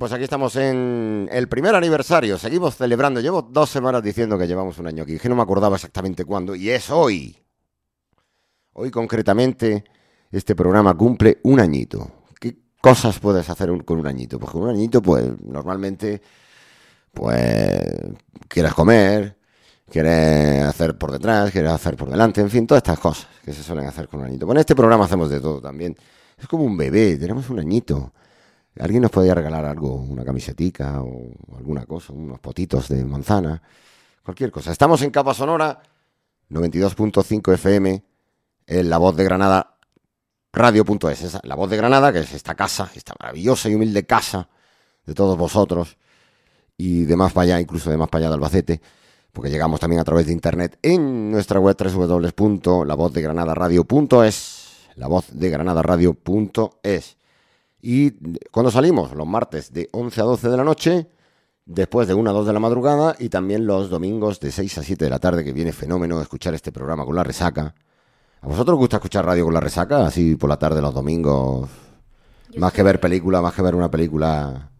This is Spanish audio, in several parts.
Pues aquí estamos en el primer aniversario. Seguimos celebrando. Llevo dos semanas diciendo que llevamos un año aquí, que no me acordaba exactamente cuándo. Y es hoy. Hoy concretamente este programa cumple un añito. ¿Qué cosas puedes hacer con un añito? Pues con un añito, pues normalmente, pues quieres comer, quieres hacer por detrás, quieres hacer por delante, en fin, todas estas cosas que se suelen hacer con un añito. Bueno, en este programa hacemos de todo también. Es como un bebé, tenemos un añito. ¿Alguien nos podría regalar algo? Una camisetica o alguna cosa, unos potitos de manzana, cualquier cosa. Estamos en Capa Sonora, 92.5 FM, en La Voz de Granada, radio.es. La Voz de Granada, que es esta casa, esta maravillosa y humilde casa de todos vosotros y de más para allá, incluso de más para allá de Albacete, porque llegamos también a través de internet en nuestra web www.lavozdeGranadaradio.es. La voz de radio.es. Y cuando salimos, los martes de 11 a 12 de la noche, después de 1 a 2 de la madrugada y también los domingos de 6 a 7 de la tarde, que viene fenómeno escuchar este programa con la resaca. ¿A vosotros os gusta escuchar radio con la resaca? Así por la tarde, los domingos. más que ver película, más que ver una película.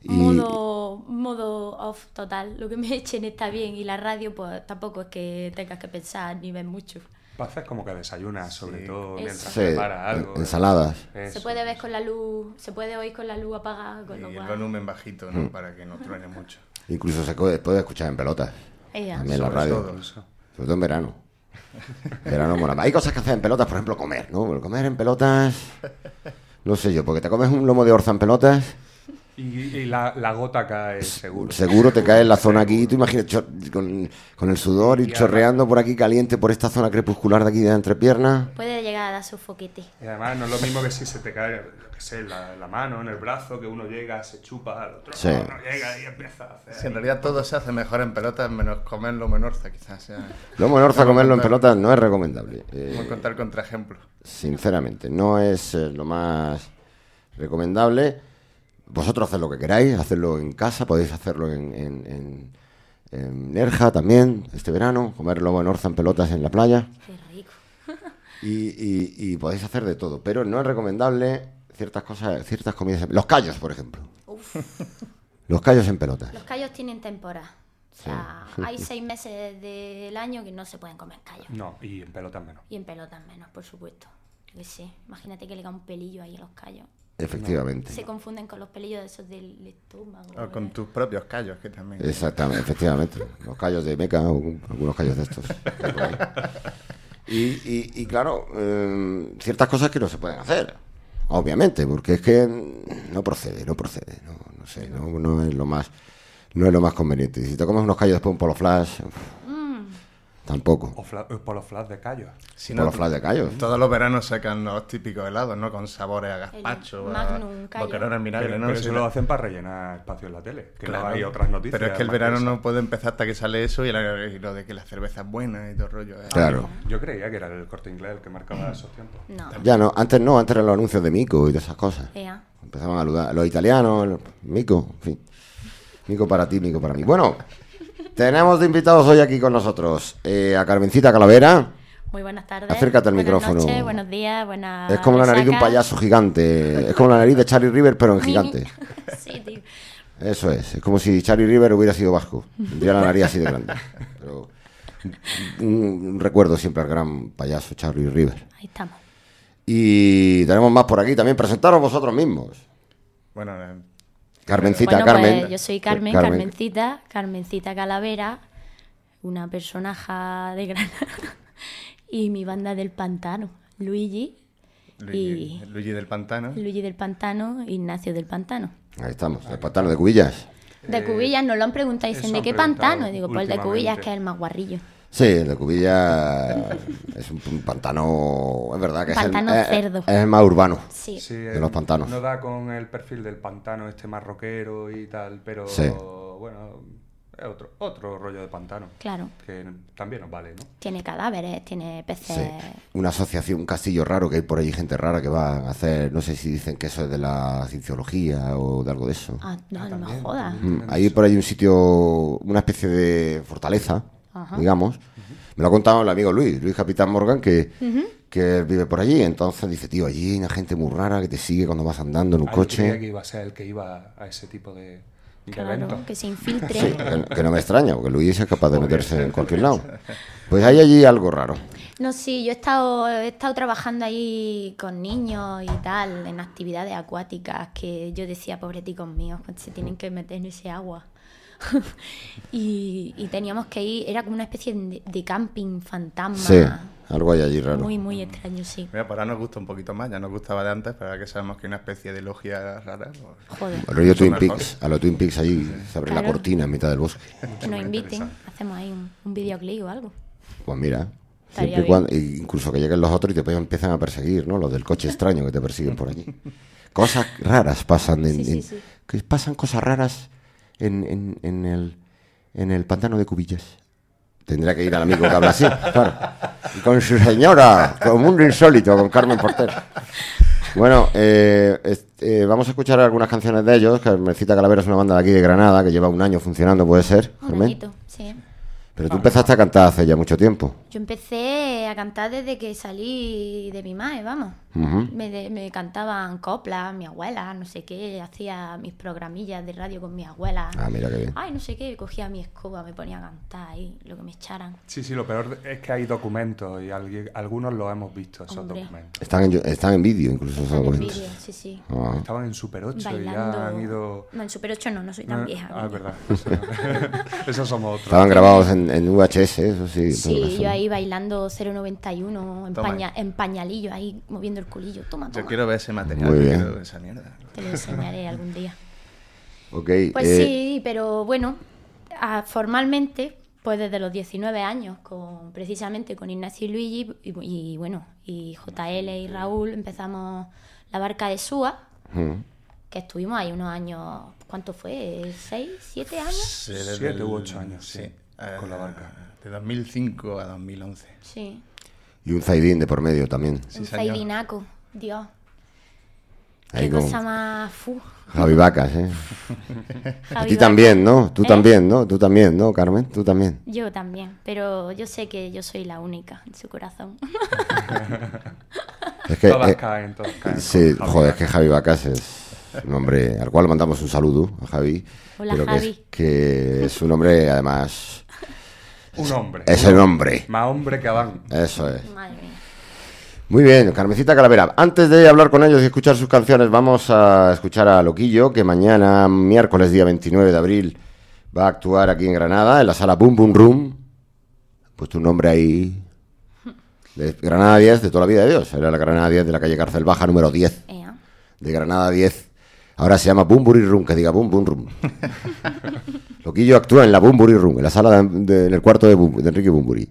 Y... Modo, modo off total. Lo que me echen está bien y la radio, pues tampoco es que tengas que pensar ni ver mucho. Haces como que desayunas, sobre todo mientras prepara algo. Ensaladas. Se puede ver con la luz, se puede oír con la luz apagada. Con y el volumen bajito, ¿no? Mm. Para que no truene mucho. Incluso se puede, escuchar en pelotas. También la radio. Sobre todo en verano. verano mola. Hay cosas que hacer en pelotas, por ejemplo, comer, ¿no? Comer en pelotas. No sé yo, porque te comes un lomo de orza en pelotas y, la, la, gota cae seguro. Seguro te cae en la zona aquí. Tú imaginas con, con, el sudor y, chorreando por aquí caliente por esta zona crepuscular de aquí de la entrepierna. Puede llegar a dar su foquete. Y además no es lo mismo que si se te cae, qué sé, la, la, mano, en el brazo, que uno llega, se chupa, al otro no, llega y empieza a hacer. Si en realidad todo se hace mejor en pelotas, menos comerlo menorza, quizás. Sea. Lo menorza comerlo en pelotas no es recomendable. Vamos a contar contraejemplos. Sinceramente, no es eh, lo más recomendable vosotros haced lo que queráis, hacerlo en casa, podéis hacerlo en, en, Nerja también, este verano, comer lobo en orza en pelotas en la playa. Y, podéis hacer de todo, pero no es recomendable ciertas cosas, ciertas comidas. Los callos, por ejemplo. Los callos en pelotas. Los callos tienen temporada. O sea, hay seis meses del año que no se pueden comer callos. No, y en pelotas menos. Y en pelotas menos, por supuesto. sí. Imagínate que le da un pelillo ahí a los callos. Efectivamente. Se confunden con los pelillos de esos del estómago. O con tus propios callos, que también. Exactamente, efectivamente. Los callos de meca o algunos callos de estos. y, y, claro, em, ciertas cosas que no se pueden hacer, obviamente, porque es que no procede, no procede. No, no sé, no, no, es lo más no es lo más conveniente. Si te comes unos callos después un polo flash, Tampoco. O eh, por los flash de callos. Si por los flash de callos. Todos los veranos sacan los típicos helados, ¿no? Con sabores a gazpacho, Magnum, a boquerón en vinagre, ¿no? Pero eso lo hacen para rellenar espacio en la tele, que no hay otras noticias. Pero es que el verano no puede empezar hasta que sale eso y, lo de que la cerveza es buena y todo el rollo. ¿eh? Claro. Yo creía que era el corte inglés el que marcaba esos tiempos. No. Ya no, antes no, antes eran los anuncios de Mico y de esas cosas. Empezaban a saludar los italianos, Mico, en fin. Mico para ti, Mico para mí. Bueno, tenemos de invitados hoy aquí con nosotros eh, a Carmencita Calavera. Muy buenas tardes. Acércate al micrófono. Noches, buenos días, buenas. Es como la nariz de un payaso gigante. Es como la nariz de Charlie River, pero en gigante. sí, tío. Eso es. Es como si Charlie River hubiera sido vasco. Tendría la nariz así de grande. Pero un, recuerdo siempre al gran payaso Charlie River. Ahí estamos. Y tenemos más por aquí. También presentaros vosotros mismos. Bueno, Carmencita, Carmen. Pues yo soy Carmen, Carmencita, Carmencita Calavera, una personaje de Granada. y mi banda del pantano, Luigi. Luigi, y Luigi del Pantano. Luigi del Pantano, Ignacio del Pantano. Ahí estamos, el pantano de Cubillas. De Cubillas, nos lo han preguntado, dicen, ¿de qué pantano? Y digo, pues el de Cubillas, que es el más guarrillo. Sí, el de Cubilla es un, pantano, es verdad que es, el, cerdo. Es, el más urbano sí. de los pantanos. No da con el perfil del pantano este más rockero y tal, pero bueno, es otro, otro rollo de pantano. Claro. Que también nos vale, ¿no? Tiene cadáveres, tiene peces. Una asociación, un castillo raro, que hay por ahí gente rara que va a hacer, no sé si dicen que eso es de la cienciología o de algo de eso. Ah, no, no me jodas. Mm, ahí por ahí un sitio, una especie de fortaleza digamos. Me lo ha contado el amigo Luis, Luis Capitán Morgan, que, que él vive por allí. Entonces dice, tío, allí hay una gente muy rara que te sigue cuando vas andando en un Ah, yo creía coche. que iba a ser el que iba a ese tipo de, de Claro, eventos. que se infiltre. Sí, que, que no me extraña, porque Luis es capaz de meterse en cualquier lado. Pues hay allí algo raro. No, sí, yo he estado, he estado trabajando ahí con niños y tal, en actividades acuáticas, que yo decía, pobreticos míos, se tienen que meter en ese agua. y, y teníamos que ir, era como una especie de, de camping fantasma. Sí, algo hay allí raro. Muy, muy extraño, sí. Mira, pues ahora nos gusta un poquito más, ya nos gustaba de antes, pero ahora que sabemos que hay una especie de logia rara. pues- Joder, Mucho Twin. Peaks, a lo Twin Peaks allí se abre la Claro. cortina en mitad del bosque. que nos inviten, hacemos ahí un, un videoclip o algo. Pues mira, siempre y cuando, incluso que lleguen los otros y te empiezan a perseguir, ¿no? Los del coche extraño que te persiguen por allí. Cosas raras pasan en, Sí, sí, en- sí. que pasan cosas raras en, en- en el en el pantano de Cubillas. Tendrá que ir al amigo que habla así, claro. Y con su señora, con Mundo Insólito, con Carmen Porter. Bueno, eh, este, eh, vamos a escuchar algunas canciones de ellos. Carmencita Calavera es una banda de aquí de Granada que lleva un año funcionando, puede ser. Un Carmen? sí. Pero tú empezaste a cantar hace ya mucho tiempo. Yo empecé a cantar desde que salí de mi madre, vamos. Ujú. me, de- me cantaban coplas, mi abuela, no sé qué, hacía mis programillas de radio con mi abuela. Ah, mira qué bien. Ay, no sé qué, cogía mi escoba, me ponía a cantar ahí, lo que me echaran. Sí, sí, lo peor es que hay documentos y algui- algunos los hemos visto, esos Hombre. documentos. Están en, están en vídeo incluso esos En el documentos. vídeo, sí, sí. Ah. Estaban en Super 8 y Bailando. ya han ido... No, en Super 8 no, no soy tan Ah, vieja. Ah, es verdad. Esos somos otros. Estaban grabados en, en VHS, eso sí. en Sí, yo ahí bailando 091, en, paña- en pañalillo, ahí moviendo el culillo. Toma, Yo toma. quiero ver ese material, Muy yo bien. quiero ver esa mierda. Te lo enseñaré algún día. Ok, Pues eh, sí, pero bueno, formalmente, pues desde los 19 años, con precisamente con Ignacio y Luigi, y, y bueno, y JL y Raúl, empezamos la barca de Súa, mm. que estuvimos ahí unos años, ¿cuánto fue? ¿Seis? ¿Siete años? Siete u ocho años, sí, eh, con la barca. De 2005 a 2011. Sí, Y un Zaidín de por medio también. Sí, un señor. zaidinaco, Dios. Ahí Qué cosa más... fu. Javi Vacas, ¿eh? A ti Vaca. también, ¿no? Tú ¿Eh? también, ¿no? Tú también, ¿no, Carmen? Tú también. Yo también, pero yo sé que yo soy la única en su corazón. Es que, Todas eh, caen, todas caen. sí, joder, es que Javi Vacas es un hombre al cual mandamos un saludo a Javi. Hola, pero que es, Javi. que es un hombre, además, Un hombre. es el hombre. Más hombre que Adán. Eso es. Madre mía. Muy bien, Carmencita Calavera. Antes de hablar con ellos y escuchar sus canciones, vamos a escuchar a Loquillo, que mañana, miércoles día 29 de abril, va a actuar aquí en Granada, en la sala Boom Boom Room. Puesto un nombre ahí. De Granada 10 de toda la vida de Dios. Era la Granada 10 de la calle Cárcel Baja, número 10. Ea. De Granada 10. Ahora se llama Bumburi Room, que diga Boom Boom Room. Loquillo actúa en la Bumburi Room, en la sala de, de- en el cuarto de, Bum- de Enrique Bumburi.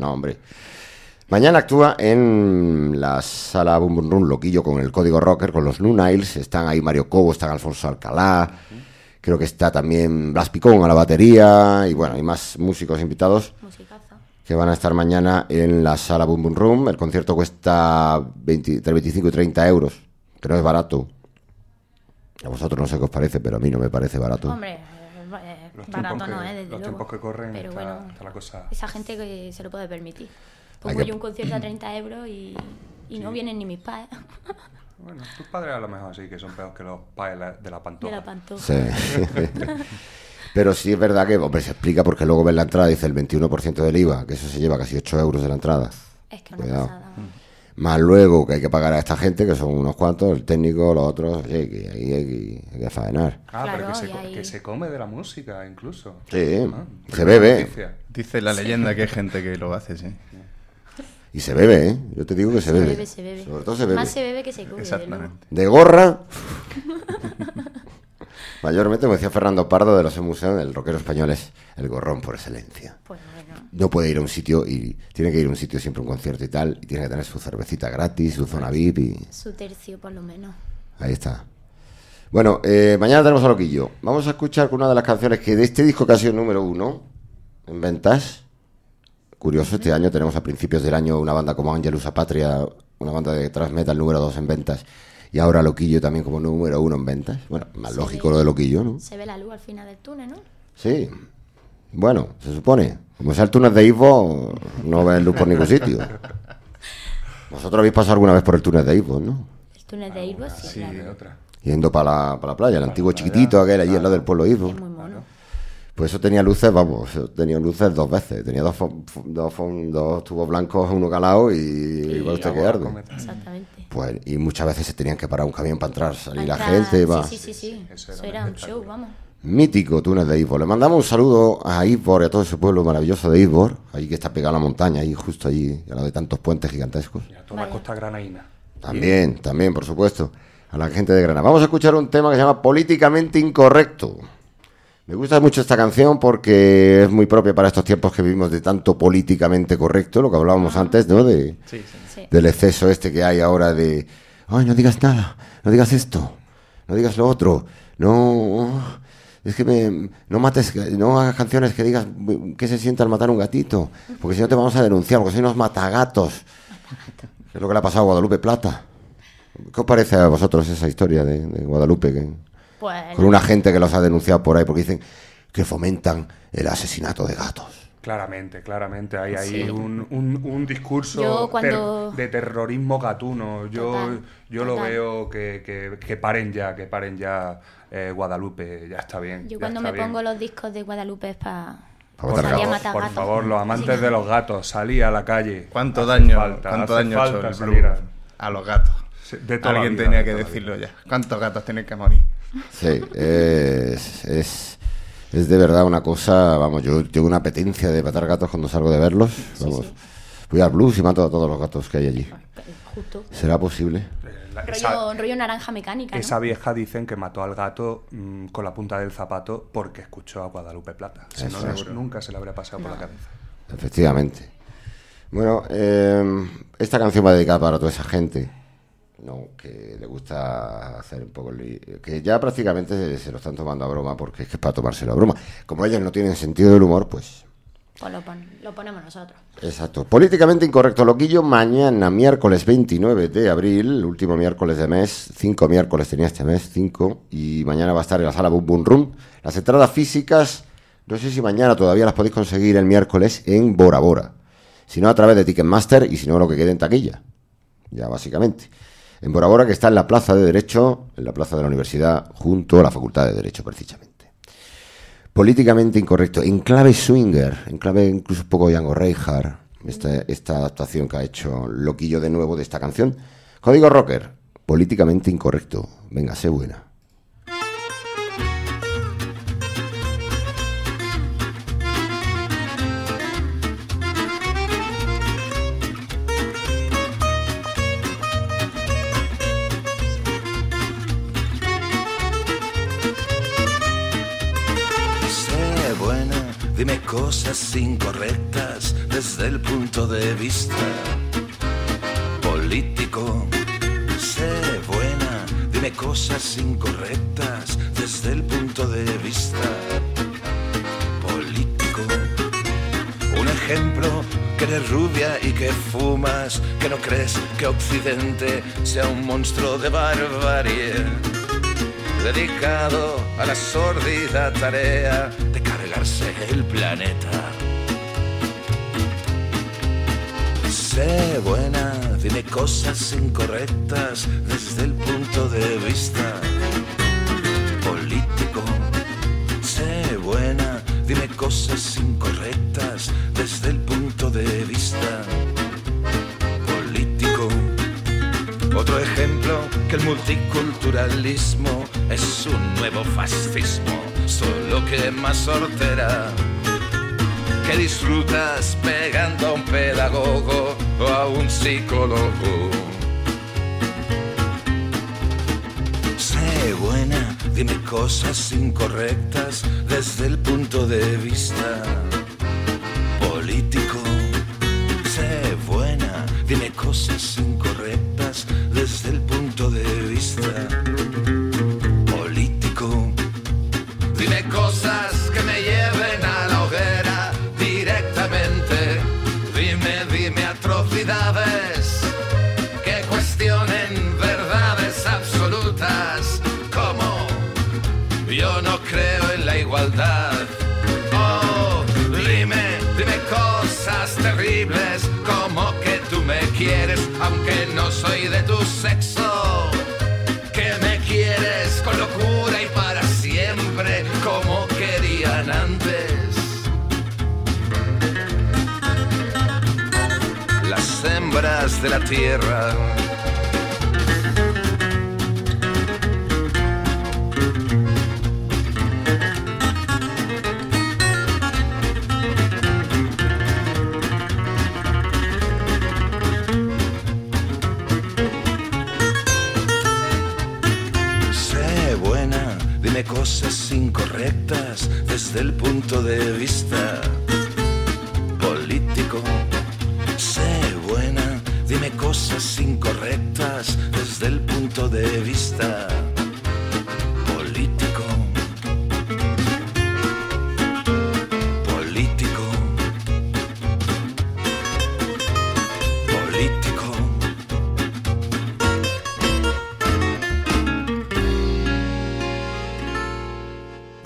No, hombre. Mañana actúa en la sala Boom Boom Room Loquillo con el código rocker, con los New Niles. Están ahí Mario Cobo, están Alfonso Alcalá. Creo que está también Blas Picón a la batería. Y bueno, hay más músicos invitados Musicaza. que van a estar mañana en la sala Boom Boom Room. El concierto cuesta 20 entre 25 y 30 euros, que no es barato. A vosotros no sé qué os parece, pero a mí no me parece barato. Hombre, eh, eh, Los barato no que- es, desde los luego. tiempos que corren Pero está- bueno, está la cosa- esa gente que se lo puede permitir. Pongo que- yo un concierto a 30 euros y, y no vienen ni mis padres Bueno, tus padres a lo mejor sí que son peores que los padres de la de pantoja. la pantoja. Sí. pero sí es verdad que, hombre, se explica porque luego ves la entrada y dice el 21% del IVA, que eso se lleva casi 8 euros de la entrada. Es que una Cuidado. pasada. Más luego que hay que pagar a esta gente, que son unos cuantos, el técnico, los otros, que ahí hay, que- hay que faenar. Ah, pero que se, que se come de la música incluso. Sí, Ah, se bebe. noticia. Dice la leyenda que hay gente que lo hace, sí. Y se bebe, ¿eh? Yo te digo que se, Se bebe. bebe, se bebe. Sobre todo se bebe. Más se bebe que se come. Exactamente. De gorra. Mayormente, como decía Fernando Pardo de los museos, el rockero español es el gorrón por excelencia. Pues bueno. No puede ir a un sitio y tiene que ir a un sitio siempre a un concierto y tal, y tiene que tener su cervecita gratis, su zona VIP y Su tercio, por lo menos. ahí está. Bueno, eh, mañana tenemos a Loquillo. Vamos a escuchar una de las canciones que de este disco que ha sido número uno en ventas. Curioso, este año tenemos a principios del año una banda como Angelus Patria, una banda de thrash metal número dos en ventas, y ahora Loquillo también como número uno en ventas. Bueno, más Se lógico ve. lo de Loquillo, ¿no? Se ve la luz al final del túnel, ¿no? Sí. Bueno, se supone. Como sea el túnel de Ivo, no ves luz por ningún sitio. Vosotros habéis pasado alguna vez por el túnel de Ivo, ¿no? El túnel de Ivo, sí, Sí, claro. otra. Yendo para la, para la playa, el antiguo chiquitito, aquel allí al lado del pueblo Ivo. Es muy mono. Pues eso tenía luces, vamos, tenía luces dos veces. Tenía dos, dos, dos tubos blancos, uno calado y, igual usted que arde. Exactamente. Pues, y muchas veces se tenían que parar un camión para entrar, salir la Entrar- gente. Va. Sí, sí, sí, sí. eso Eso era un show, vamos. Mítico túnel de Isbor. Le mandamos un saludo a Isbor y a todo ese pueblo maravilloso de Isbor, ahí que está pegado a la montaña, ahí justo allí, al lado de tantos puentes gigantescos. Y a toda la costa granaína. También, también, por supuesto, a la gente de Granada. Vamos a escuchar un tema que se llama Políticamente Incorrecto. Me gusta mucho esta canción porque es muy propia para estos tiempos que vivimos de tanto políticamente correcto, lo que hablábamos antes, ¿no? De, Sí, sí. Sí. del exceso este que hay ahora de, ay, no digas nada, no digas esto, no digas lo otro, no, es que me, no mates, no hagas canciones que digas que se sienta al matar un gatito, porque si no te vamos a denunciar, porque soy unos matagatos. Es lo que le ha pasado a Guadalupe Plata. ¿Qué os parece a vosotros esa historia de, de Guadalupe? Que, Pues con una gente que los ha denunciado por ahí porque dicen que fomentan el asesinato de gatos. Claramente, claramente. Hay ahí Sí. un, un, un discurso Yo cuando- ter- de terrorismo gatuno. Yo, Total, yo lo veo que, que, que paren ya, que paren ya eh, Guadalupe. Ya está bien. yo cuando me bien. pongo los discos de Guadalupe es para Pa' Por, matar por favor, los amantes Sí. de los gatos, salí a la calle. ¿Cuánto Hace daño, falta, cuánto daño ha hecho falta el salir Blue a- a los gatos? Sí, de toda la Alguien vida, tenía de que toda decirlo vida. ya. ¿Cuántos gatos tienen que morir? Sí, es, es, es de verdad una cosa, vamos, yo tengo una apetencia de matar gatos cuando salgo de verlos, vamos. Voy al blues y mato a todos los gatos que hay allí. justo. ¿Será posible? La- Rollo, esa, rollo naranja mecánica, ¿no? esa vieja dicen que mató al gato mm, con la punta del zapato porque escuchó a Guadalupe Plata. Si no, nunca se le habría pasado por la cabeza. Efectivamente. Bueno, eh, esta canción va dedicada para toda esa gente, ¿no? Que le gusta hacer un poco... el Que ya prácticamente se, se lo están tomando a broma porque es que es para tomárselo a broma. Como ellos no tienen sentido del humor, pues Pues lo, lo ponemos nosotros. Exacto. Políticamente incorrecto, loquillo. Mañana, miércoles 29 de abril, último miércoles de mes. Cinco miércoles tenía este mes, cinco. Y mañana va a estar en la sala Boom Boom Room. Las entradas físicas, no sé si mañana todavía las podéis conseguir el miércoles en Bora Bora. Si no, a través de Ticketmaster y si no, lo que quede en taquilla. Ya, básicamente. En Bora Bora, que está en la Plaza de Derecho, en la Plaza de la Universidad, junto a la Facultad de Derecho, precisamente políticamente incorrecto, en clave swinger, en clave incluso un poco Django Reinhardt, esta, esta adaptación que ha hecho Loquillo de nuevo de esta canción. Código Rocker, políticamente incorrecto. Venga, sé buena. Cosas incorrectas desde el punto de vista político. Sé buena, dime cosas incorrectas desde el punto de vista político. Un ejemplo, que eres rubia y que fumas, que no crees que Occidente sea un monstruo de barbarie dedicado a la sórdida tarea de cargarse el planeta. Sé buena, dime cosas incorrectas desde el punto de vista político. Sé buena, dime cosas incorrectas desde el punto de vista político. Otro ejemplo, que el multiculturalismo es un nuevo fascismo, solo que más hortera. Que disfrutas pegando a un pedagogo o a un psicólogo. Sé buena, dime cosas incorrectas desde el punto de vista político. Sé buena, dime cosas incorrectas quieres aunque no soy de tu sexo. Que me quieres con locura y para siempre como querían antes. Las hembras de la tierra. Desde el punto de vista político. Sé buena, dime cosas incorrectas desde el punto de vista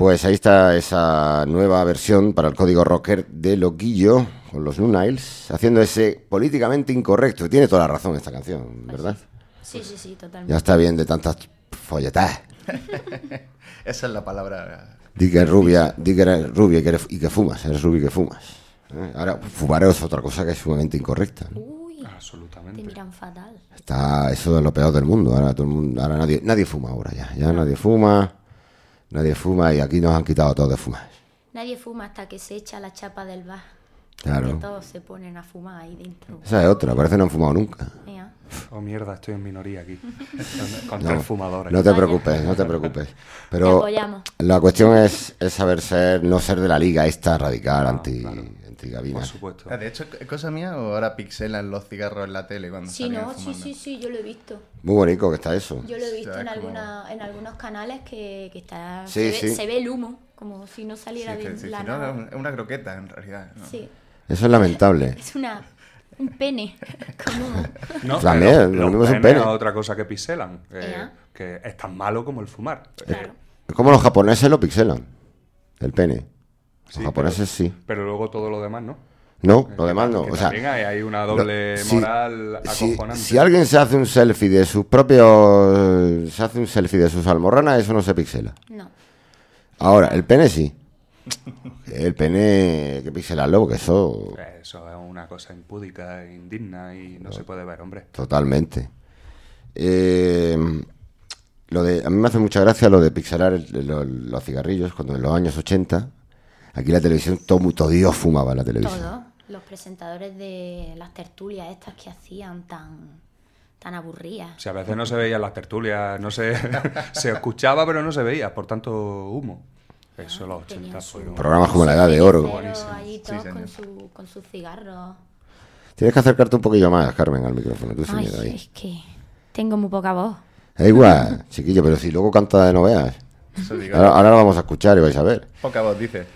Pues ahí está esa nueva versión para el código rocker de Loquillo con los New Niles, haciendo ese políticamente incorrecto. Tiene toda la razón esta canción, ¿verdad? Sí, sí, sí, totalmente. Ya está bien de tantas folletadas. Esa es la palabra. Di que eres rubia, di que eres rubia y que, eres- y que fumas, eres rubia y que fumas. ¿eh? Ahora, fumar es otra cosa que es sumamente incorrecta. ¿no? Uy, te Absolutamente. miran fatal. Está eso es lo peor del mundo. Ahora todo el mundo, ahora nadie, nadie fuma ahora ya. Ya nadie fuma, nadie fuma y aquí nos han quitado todo de fumar. Nadie fuma hasta que se echa la chapa del bar. Claro. Que todos se ponen a fumar ahí dentro. Esa es otra, parece que no han fumado nunca. Mira. Oh, mierda, estoy en minoría aquí. Con, No, tres fumadores. No te preocupes, no te preocupes. Te Pero apoyamos. la cuestión es, es saber ser, no ser de la liga esta radical anti, claro. Por supuesto. Ah, De hecho, ¿es cosa mía o ahora pixelan los cigarros en la tele cuando Sí, no, sí, fumando? sí, sí, yo lo he visto. Muy bonito que está eso. Yo lo he visto sea, en, es como- alguna, en algunos canales que, que está, Sí, se, ve, sí. se ve el humo, como si no saliera que- de sí, la sí, no, nada. no, es una croqueta en realidad. ¿no? Sí, Eso es lamentable. es una, un pene. No, También, lo los mismo es un pene. otra cosa que pixelan. eh, Ea. que es tan malo como el fumar. Claro. Es como los japoneses lo pixelan. El pene. Los japoneses sí. Pero luego todo lo demás, ¿no? No, Que lo demás no. que O sea, hay, hay una doble lo- si- moral si, acojonante. si alguien se hace un selfie de sus propios. Se hace un selfie de sus almorranas, eso no se pixela. No, Ahora, el pene sí. El pene que pixelarlo porque eso. Eso es una cosa impúdica, indigna y no se puede ver, hombre. Totalmente. Eh, lo de, a mí me hace mucha gracia lo de pixelar el- lo- los cigarrillos cuando en los años 80 aquí la televisión todo, todo Dios fumaba en la televisión. todos los presentadores de las tertulias estas que hacían tan, tan aburridas. Si a veces no se veían las tertulias, no se, se escuchaba pero no se veía, por tanto humo. Eso los 80 Tenían su- fueron... Programas como la Edad de Oro. allí Sí, todos señor. con, su, con sus cigarros. Tienes que acercarte un poquillo más, Carmen, al micrófono. Tú Ay, ahí. es que tengo muy poca voz. Da igual, chiquillo, pero si luego canta de no veas. Eso digo. Ahora, ahora lo vamos a escuchar y vais a ver. Poca voz, dice.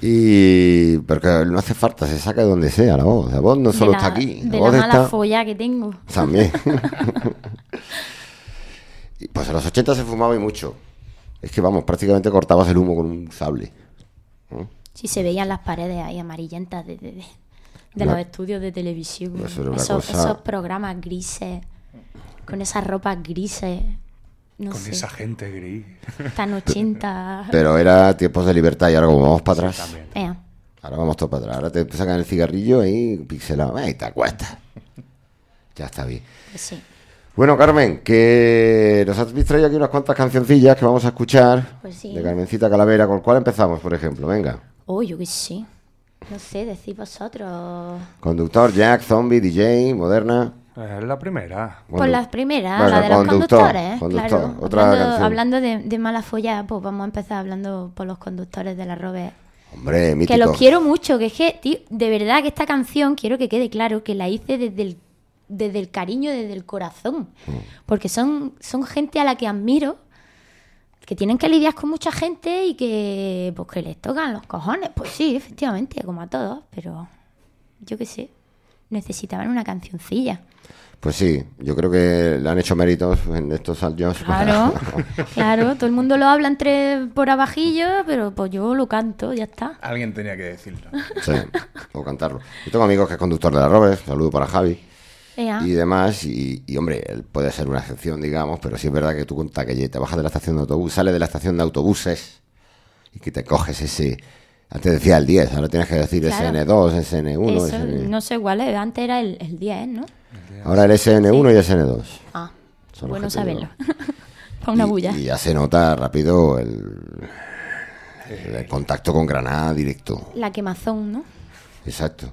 Y. Porque no hace falta, se saca de donde sea la voz. La voz no solo la, está aquí. La De la mala está. folla que tengo. También. Y, pues en los 80 se fumaba y mucho. Es que vamos, prácticamente cortabas el humo con un sable. Sí, se veían las paredes ahí amarillentas de, de, de- de Una- los estudios de televisión. Eso esos, cosa- esos programas grises, con esas ropas grises. No Con sé, esa gente gris. tan 80. Pero era tiempos de libertad y ahora como vamos para atrás. También. Ea, Ahora vamos todo para atrás. Ahora te sacan el cigarrillo ahí pixelado. ¡Ay, te acuestas! Ya está bien. sí. Bueno, Carmen, que nos has traído aquí unas cuantas cancioncillas que vamos a escuchar. Pues sí. De Carmencita Calavera. ¿Con cuál empezamos, por ejemplo? Venga. Oh, yo qué sé. No sé, decid vosotros. Conductor, Jack, Zombie, DJ, Moderna. Es la primera. Por Condu- las primeras, Venga, la de los conductor, conductores. conductor, claro. otra hablando hablando de, de mala folla, pues vamos a empezar hablando por los conductores de la Robe. Hombre, mítico. Que los quiero mucho, que es que, tío, de verdad que esta canción, quiero que quede claro, que la hice desde el, desde el cariño, desde el corazón. Mm. Porque son, son gente a la que admiro, que tienen que lidiar con mucha gente y que, pues, que les tocan los cojones. Pues sí, efectivamente, como a todos, pero yo qué sé, necesitaban una cancioncilla. Pues sí, yo creo que le han hecho méritos en estos años. Claro, claro, todo el mundo lo habla entre por abajillo, pero pues yo lo canto, ya está. Alguien tenía que decirlo. Sí, o cantarlo. Yo tengo amigos que es conductor de la Robes, saludo para Javi. Ea. y demás. Y, y, hombre, él puede ser una excepción, digamos, pero sí es verdad que tú con que te bajas de la estación de autobús, sales de la estación de autobuses y que te coges ese. Antes decía el 10, ahora tienes que decir Claro. SN2, SN1. Eso, SN... no sé cuál es, antes era el, el 10, ¿no? Ahora el SN1 y SN2. Ah, Son bueno saberlo. Para una Y- bulla. Y, ya se nota rápido el, el- el contacto con Granada directo. La quemazón, ¿no? Exacto.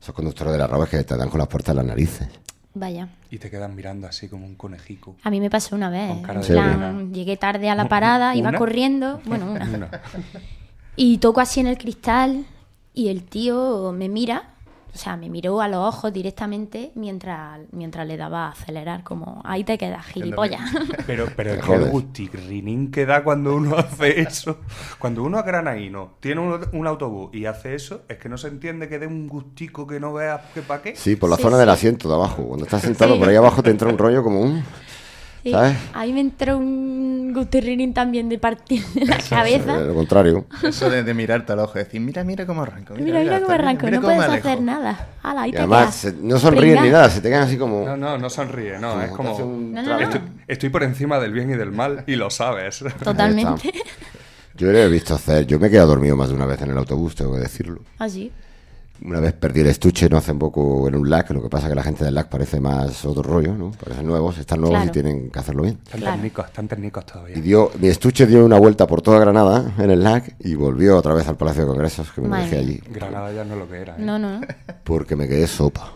Esos conductores de las robas que te dan con las puertas en las narices. Vaya. Y te quedan mirando así como un conejico. A mí me pasó una vez. Con de plan, llegué tarde a la parada, iba corriendo. Bueno, una. Una. Y toco así en el cristal y el tío me mira, o sea, me miró a los ojos directamente mientras, mientras le daba a acelerar, como ahí te quedas, gilipollas. Pero, pero Te qué jodes. gustirrinín que da cuando uno hace eso. Cuando uno a granaíno tiene un, un autobús y hace eso, es que no se entiende que dé un gustico que no veas que pa' qué. Sí, por la Sí, zona sí. del asiento de abajo. Cuando estás sentado Sí. por ahí abajo te entra un rollo como un... Sí, ¿Sabes? Ahí me entró un gustirrinín también de partir de la cabeza. eh, lo contrario. Eso de, de mirarte al ojo y decir, mira, mira cómo arranco. Mira, mira cómo arranco, mira no cómo puedes alejo". hacer nada. Ahí Y te además se- no sonríen ni nada, se te quedan así como... No, no, no sonríe, no, es como... un No, no. Estoy, estoy por encima del bien y del mal y lo sabes. Totalmente. Yo lo he visto hacer. Yo me he quedado dormido más de una vez en el autobús, tengo que decirlo. Así. Una vez perdí el estuche no hace poco en un lag, lo que pasa que la gente del lag parece más otro rollo, ¿no? Parecen nuevos, están nuevos Claro. y tienen que hacerlo bien. Están Claro. técnicos, están técnicos todavía. Y dio, mi estuche dio una vuelta por toda Granada en el lag y volvió otra vez al Palacio de Congresos, que me Madre dejé allí, Granada ya no es lo que era. ¿eh? No, no. porque me quedé sopa.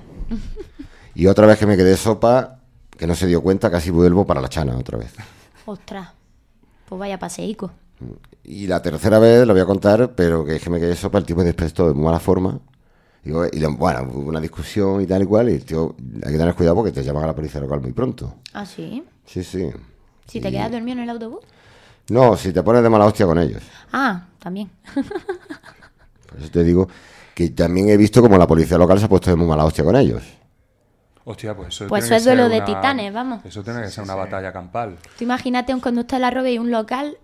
Y otra vez que me quedé sopa, que no se dio cuenta, casi vuelvo para la chana otra vez. Ostras. Pues vaya paseico. Y la tercera vez lo voy a contar, pero que es que me quedé sopa, el tipo me despertó de muy mala forma. Digo, y le- bueno, hubo una discusión y tal y cual, y el tío, hay que tener cuidado porque te llaman a la policía local muy pronto. Ah, sí. Sí, sí. Si te Y- quedas dormido en el autobús. No, si te pones de mala hostia con ellos. Ah, también. Por eso te digo que también he visto como la policía local se ha puesto de muy mala hostia con ellos. Hostia, pues eso Pues eso es duelo de titanes, vamos. Eso tiene que ser una batalla campal. Tú imagínate un conductor de la robe y un local.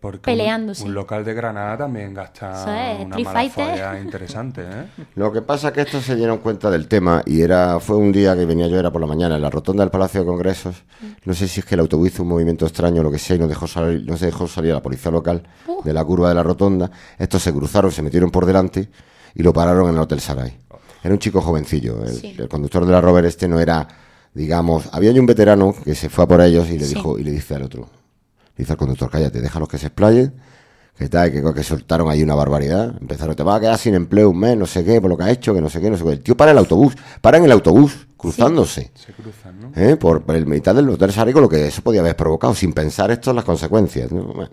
Porque Peleándose. Un, un local de Granada también gasta es, una Street mala Fighter. folla interesante, ¿eh? Lo que pasa es que estos se dieron cuenta del tema y era fue un día que venía yo, era por la mañana, en la rotonda del Palacio de Congresos. No sé si es que el autobús hizo un movimiento extraño o lo que sea y no, dejó salir, no se dejó salir a la policía local de la curva de la rotonda. Estos se cruzaron, se metieron por delante y lo pararon en el Hotel Saray. Era un chico jovencillo. El, Sí. el conductor de la Rover este no era, digamos, había un veterano que se fue a por ellos y le Sí. dijo y le dice al otro, dice al conductor, cállate, déjalos que se explayen que tal, que, que soltaron ahí una barbaridad. Empezaron, te vas a quedar sin empleo un mes, no sé qué, por lo que ha hecho, que no sé qué, no sé qué. El tío para el autobús, para en el autobús, cruzándose. Se cruzan, ¿no? ¿eh? Por, por el mitad del hotel Saray, con lo que eso podía haber provocado, sin pensar esto las consecuencias. ¿no? Bueno.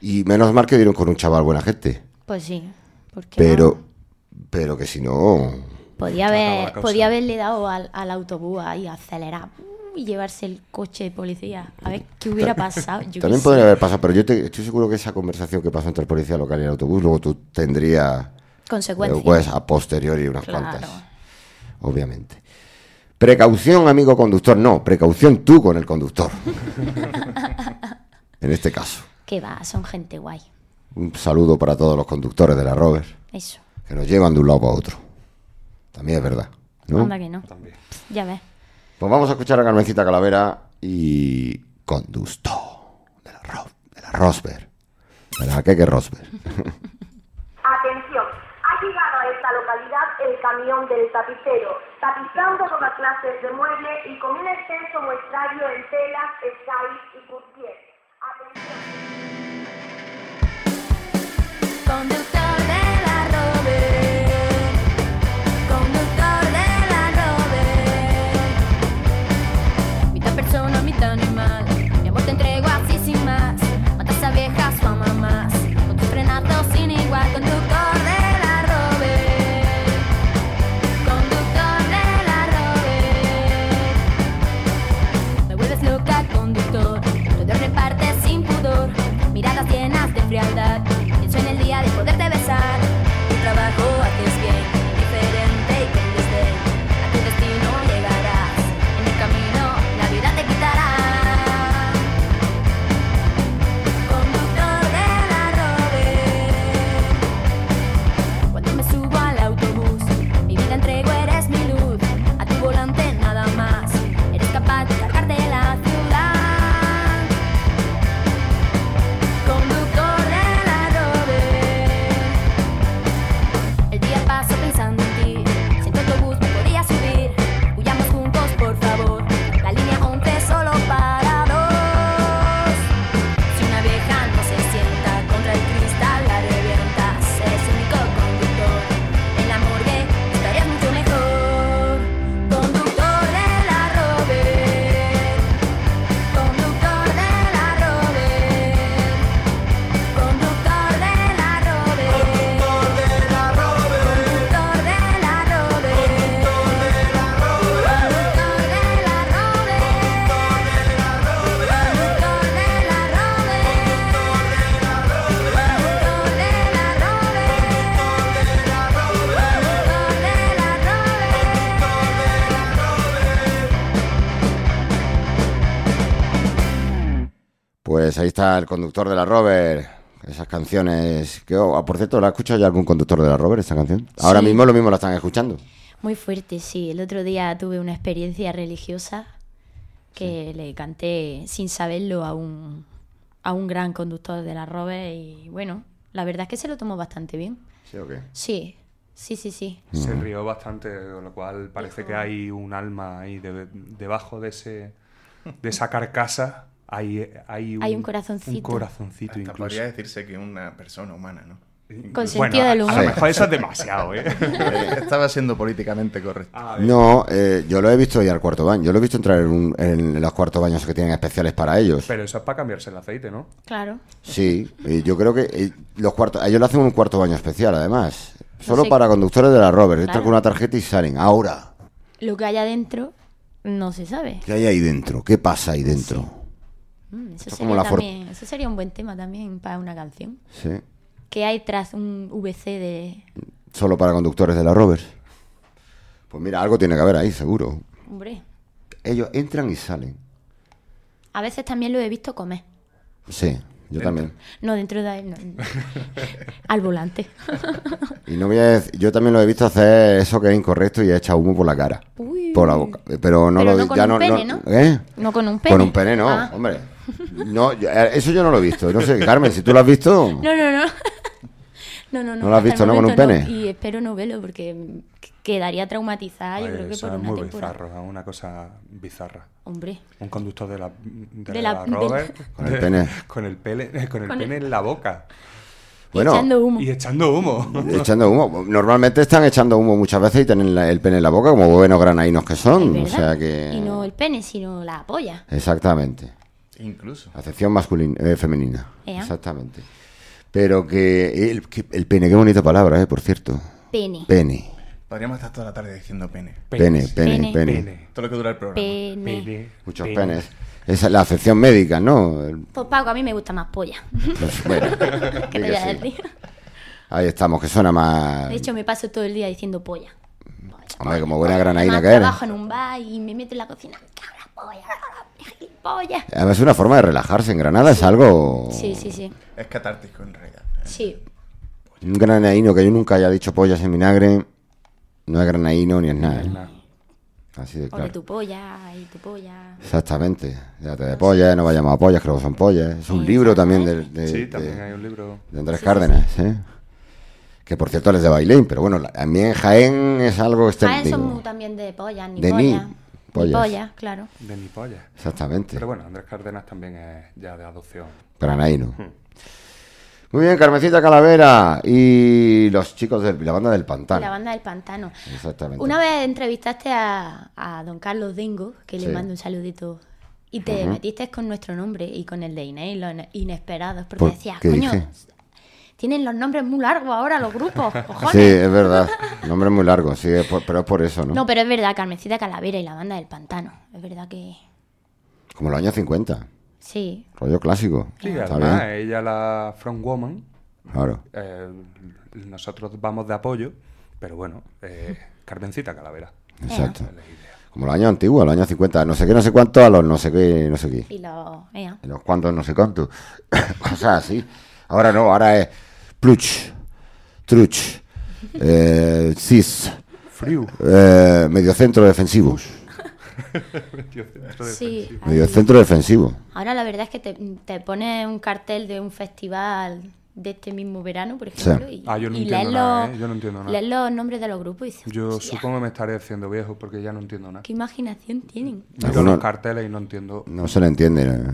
Y menos mal que dieron con un chaval buena gente. Pues sí. Porque Pero, pero que si no. podía, haber, podía haberle dado al, al autobús ahí, acelerar uh, y llevarse el coche de policía. A ver qué hubiera pasado. Yo También sé. podría haber pasado, pero yo te- estoy seguro que esa conversación que pasó entre el policía local y el autobús, luego tú tendrías. Consecuencias. Pues a posteriori unas Claro. cuantas. Obviamente. Precaución, amigo conductor. No, precaución tú con el conductor. en este caso. Que va, son gente guay. Un saludo para todos los conductores de la Rover Eso. que nos llevan de un lado para otro. También es verdad. ¿no? Anda que no. También. Ya ves. Pues vamos a escuchar a Carmencita Calavera y Condusto de la, Ro de la Rosberg. De la Keke Rosberg. Atención, ha llegado a esta localidad el camión del tapicero, tapizando todas clases de mueble y con un extenso muestrario en telas, skies y courtier. Atención. frialdad. Pues ahí está el conductor de la Rover. Esas canciones que, oh, por cierto, ¿la ha escuchado ya algún conductor de la Rover esta canción? Ahora Sí. mismo lo mismo la están escuchando. Muy fuerte, sí. El otro día tuve una experiencia religiosa que le canté sin saberlo a un, a un gran conductor de la Rover y bueno, la verdad es que se lo tomó bastante bien. ¿Sí o qué? Sí, sí, sí, sí. Se rió bastante, con lo cual parece que hay un alma ahí de- debajo de ese de esa carcasa. Hay, hay, un, Hay un corazoncito. Un corazoncito Hasta incluso. podría decirse que una persona humana, ¿no? Con Bueno, sentido del a- humor. A lo mejor eso es demasiado, ¿eh? Eh, Estaba siendo políticamente correcto. A ver. No, eh, yo lo he visto ir al cuarto baño. Yo lo he visto entrar en, un- en los cuartos baños que tienen especiales para ellos. Pero eso es para cambiarse el aceite, ¿no? Claro. Sí, y yo creo que eh, los cuartos, ellos le hacen un cuarto baño especial, además. Solo sé. para conductores de la Rover. Entran Claro. con una tarjeta y salen. Ahora, Lo que hay adentro no se sabe. ¿qué hay ahí dentro? ¿Qué pasa ahí dentro? Mm, eso, es sería como la for- también, eso sería un buen tema también para una canción. Sí. ¿Qué hay tras un VC de... Solo para conductores de la Rover. Pues mira, algo tiene que haber ahí, seguro. Hombre, Ellos entran y salen. a veces también lo he visto comer. Sí, yo también. No, dentro de... no, al volante. Y no voy a yo también lo he visto hacer eso que es incorrecto y echa humo por la cara. Uy. Por la boca. Pero no Pero lo no con ya un no, pene, no- ¿no? ¿Eh? No con un pene. Con un pene no, Ah. hombre. No, yo- eh, eso yo no lo he visto. No sé, Carmen, si tú lo has visto. No, no, no. No, no, no. ¿No lo has visto, no, con un pene? Y espero no verlo porque quedaría traumatizada, yo Ay, creo que eso por es una muy temporada. bizarro, es una cosa bizarra. Hombre, Un conductor de la, de De la, la- Rover Con el pene. con el pene, con el Con el- pene en la boca Bueno, echando humo. y echando humo. echando humo. Normalmente están echando humo muchas veces y tienen la- el pene en la boca, como buenos granaínos que son. O sea que. Y no el pene, sino la polla. Exactamente. Incluso. Acepción masculina, eh, femenina. Ea. Exactamente. Pero que el, que- el pene, qué bonita palabra, eh, por cierto. Pene. Pene. Podríamos estar toda la tarde diciendo pene. Pene, pene, Pene. pene. Pene. Todo lo que dura el programa. Pene. Pene. Muchos Pene. penes. Esa es la acepción médica, ¿no? Pues Paco, a mí me gusta más polla. pues, bueno, ¿Qué di te que voy a sí. decir? Ahí estamos, que suena más. De hecho, me paso todo el día diciendo polla. Hombre, como buena granaína Además, que eres. trabajo en un bar y me meto en la cocina. ¡Cabra polla! Además, es una forma de relajarse. En Granada es algo. Sí, sí, sí. Es catártico en realidad. Sí. Un granaíno que yo nunca haya dicho pollas en vinagre. No es granaíno ni es nada. ¿eh? Nada. Así de O de claro. tu polla y tu polla. Exactamente. Déjate de pollas, no vayamos a pollas, creo que son pollas. Es un Sí, libro también de, de- Sí, de- también hay un libro. de Andrés Sí, sí, Cárdenas, ¿eh? Que por cierto él es de Bailén, pero bueno, también Jaén es algo extendido. son mu- también de polla, ni De polla. ni Pollas. polla, claro. De mi polla. Exactamente. Pero bueno, Andrés Cárdenas también es ya de adopción. Granaíno. Hmm. Muy bien, Carmencita Calavera y los chicos de la banda del Pantano. la banda del pantano. Exactamente. Una vez entrevistaste a, a don Carlos Dengo, que Sí. le mando un saludito, y te Ujú. metiste con nuestro nombre y con el de Inés, los ine- inesperados, porque ¿Por decías, coño, dije? Tienen los nombres muy largos ahora los grupos, cojones. Sí, es verdad. Nombre muy largo, sí, es por- pero es por eso, ¿no? No, pero es verdad, Carmencita Calavera y la banda del pantano. Es verdad que Como los años 50. sí. Rollo clásico. Sí, Está además, bien. ella la Front Woman. Claro. eh, nosotros vamos de apoyo, pero bueno, eh, Carmencita Calavera. Exacto. es la idea. Como los años antiguos, los años 50. No sé qué, no sé cuánto, a los no sé qué, no sé qué. Y los... ea. Y los cuantos, no sé cuánto. Cosas así. Ahora no, ahora es Pluch, Truch, eh, Cis, Friu. eh, mediocentro defensivo. Sí. Mediocentro defensivo. Ahora la verdad es que te, te pones un cartel de un festival de este mismo verano, por Sí. ejemplo, y, Ah, yo no y entiendo lees nada, los- ¿eh? Yo no entiendo nada. lees los nombres de los grupos y dices, Yo "Hostia, supongo que me estaré haciendo viejo porque ya no entiendo nada. qué imaginación tienen. Miro los carteles y no entiendo. No se le entiende. eh.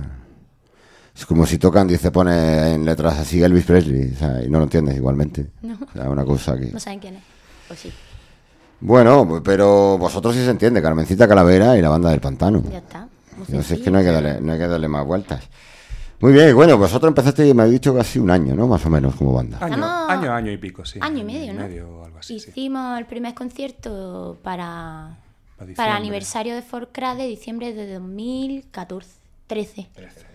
Es como si tocan, dice, pone en letras así Elvis Presley, o sea, y no lo entiendes igualmente. No. O sea, una cosa que... No saben quién es. Pues sí, Bueno, pero vosotros sí se entiende, Carmencita Calavera y la banda del pantano. ya está. No sé, es que no hay que darle, no hay que darle más vueltas. Muy bien, bueno, vosotros empezaste, me habéis dicho casi un año, ¿no? Más o menos, como banda. Año, año, año y pico, sí. Año y medio, ¿no? medio o algo así, sí. Hicimos el primer concierto para, Para para diciembre. el aniversario de Forcra de diciembre de 2014. 13. 13.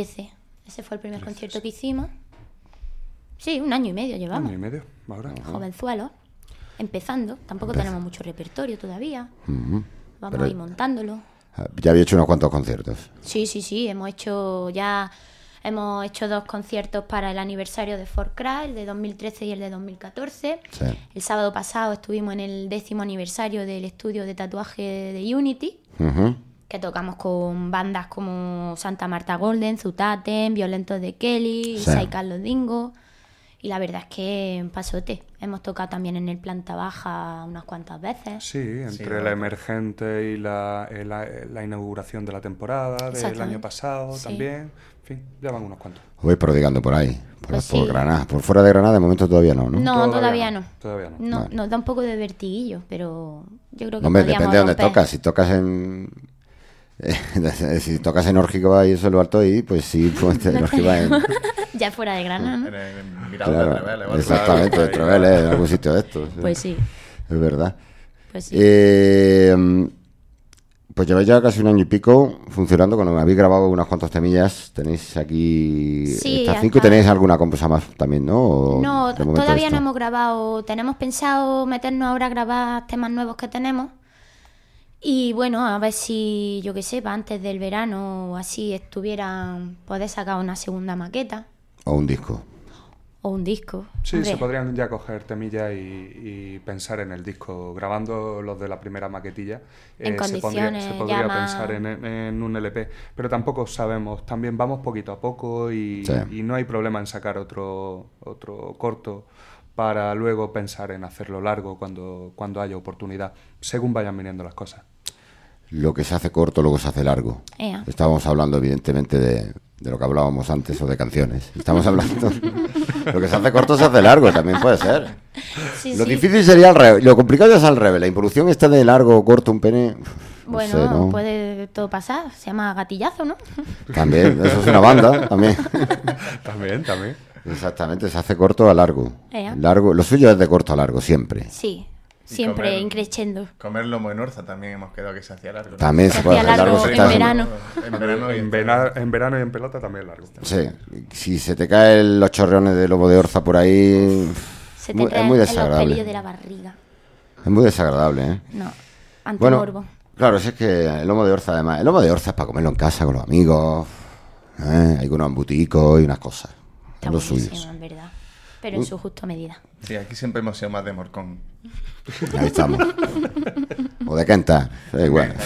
Ese fue el primer concierto que hicimos. Sí, un año y medio llevamos. Año y medio, ahora. Jovenzuelos. Empezando. Tampoco tenemos mucho repertorio todavía. Ujú. Vamos Pero- a ir montándolo. Ya había hecho unos cuantos conciertos. Sí, sí, sí, hemos hecho ya hemos hecho dos conciertos para el aniversario de Fort Cry, el de 2013 y el de 2014. Sí. El sábado pasado estuvimos en el décimo aniversario del estudio de tatuaje de Unity, Ujú. Que tocamos con bandas como Santa Marta Golden, Zutaten, Violentos de Kelly, Sí. Sai Carlos Dingo. Y la verdad es que en pasote. Hemos tocado también en el planta baja unas cuantas veces. Sí, entre Sí, bueno. emergente y la, eh, la- la inauguración de la temporada del año pasado Sí. también. En fin, ya van unos cuantos. Os vais prodigando por ahí, por, Pues por sí. Granada. Por fuera de Granada, de momento todavía no, ¿no? No, todavía, no. Todavía no. No, Vale. nos da un poco de vertiguillo, pero yo creo que Hombre, podríamos depende de dónde tocas. Si tocas en. si tocas en Órgiva y eso es lo alto ahí, pues sí, pues en Órgiva en. ya fuera de Granada, exactamente, de. Treveles, en algún sitio de estos. Pues sí, Es verdad. pues sí. Eh, pues lleváis ya casi un año y pico funcionando. Cuando habéis grabado unas cuantas temillas, tenéis aquí Sí, estas cinco y tenéis alguna cosa más también, ¿no? ¿O No, todavía esto? no hemos grabado. Tenemos pensado meternos ahora a grabar temas nuevos que tenemos. Y bueno, a ver si, yo qué sé, pa' antes del verano o así estuvieran, poder sacar una segunda maqueta O un disco. o un disco. Sí, Hombre, se podrían ya coger temillas y, y pensar en el disco. Grabando los de la primera maquetilla, En se podría, condiciones se podría pensar en, en un LP. Pero tampoco sabemos, también vamos poquito a poco y, Sí. y no hay problema en sacar otro, otro corto para luego pensar en hacerlo largo cuando, cuando haya oportunidad, según vayan viniendo las cosas. Lo que se hace corto luego se hace largo. Ea. Estábamos hablando, evidentemente, de, de lo que hablábamos antes o de canciones. Estamos hablando. lo que se hace corto se hace largo, también puede ser. sí, lo sí. difícil sería al revés. Lo complicado ya es al revés. La involución esta de largo o corto, un pene. No Bueno, sé, ¿no? puede todo pasar. Se llama gatillazo, ¿no? También, eso es una banda, también. También, también. Exactamente, se hace corto a largo. Largo. Lo suyo es de corto a largo, siempre. Sí, siempre comer- increciendo. Comer lomo en Orza también hemos quedado que se hacía largo. ¿no? También Se se puede hacer largo. en verano. En verano y En, verano y en pelota también largo. Sí, si se te caen los chorreones de lobo de orza por ahí, Se te es muy desagradable. pelillos de la barriga. Es muy desagradable, ¿eh? No, Bueno, antimorbo. claro, si es que el lomo de orza, además, el lomo de orza es para comerlo en casa con los amigos, ¿eh? hay unos embuticos y unas cosas. Está Es lo suyo. buenísimo, en verdad. Pero en su justa medida. Sí, aquí siempre hemos sido más de morcón. Ahí estamos. o de Kenta, da igual.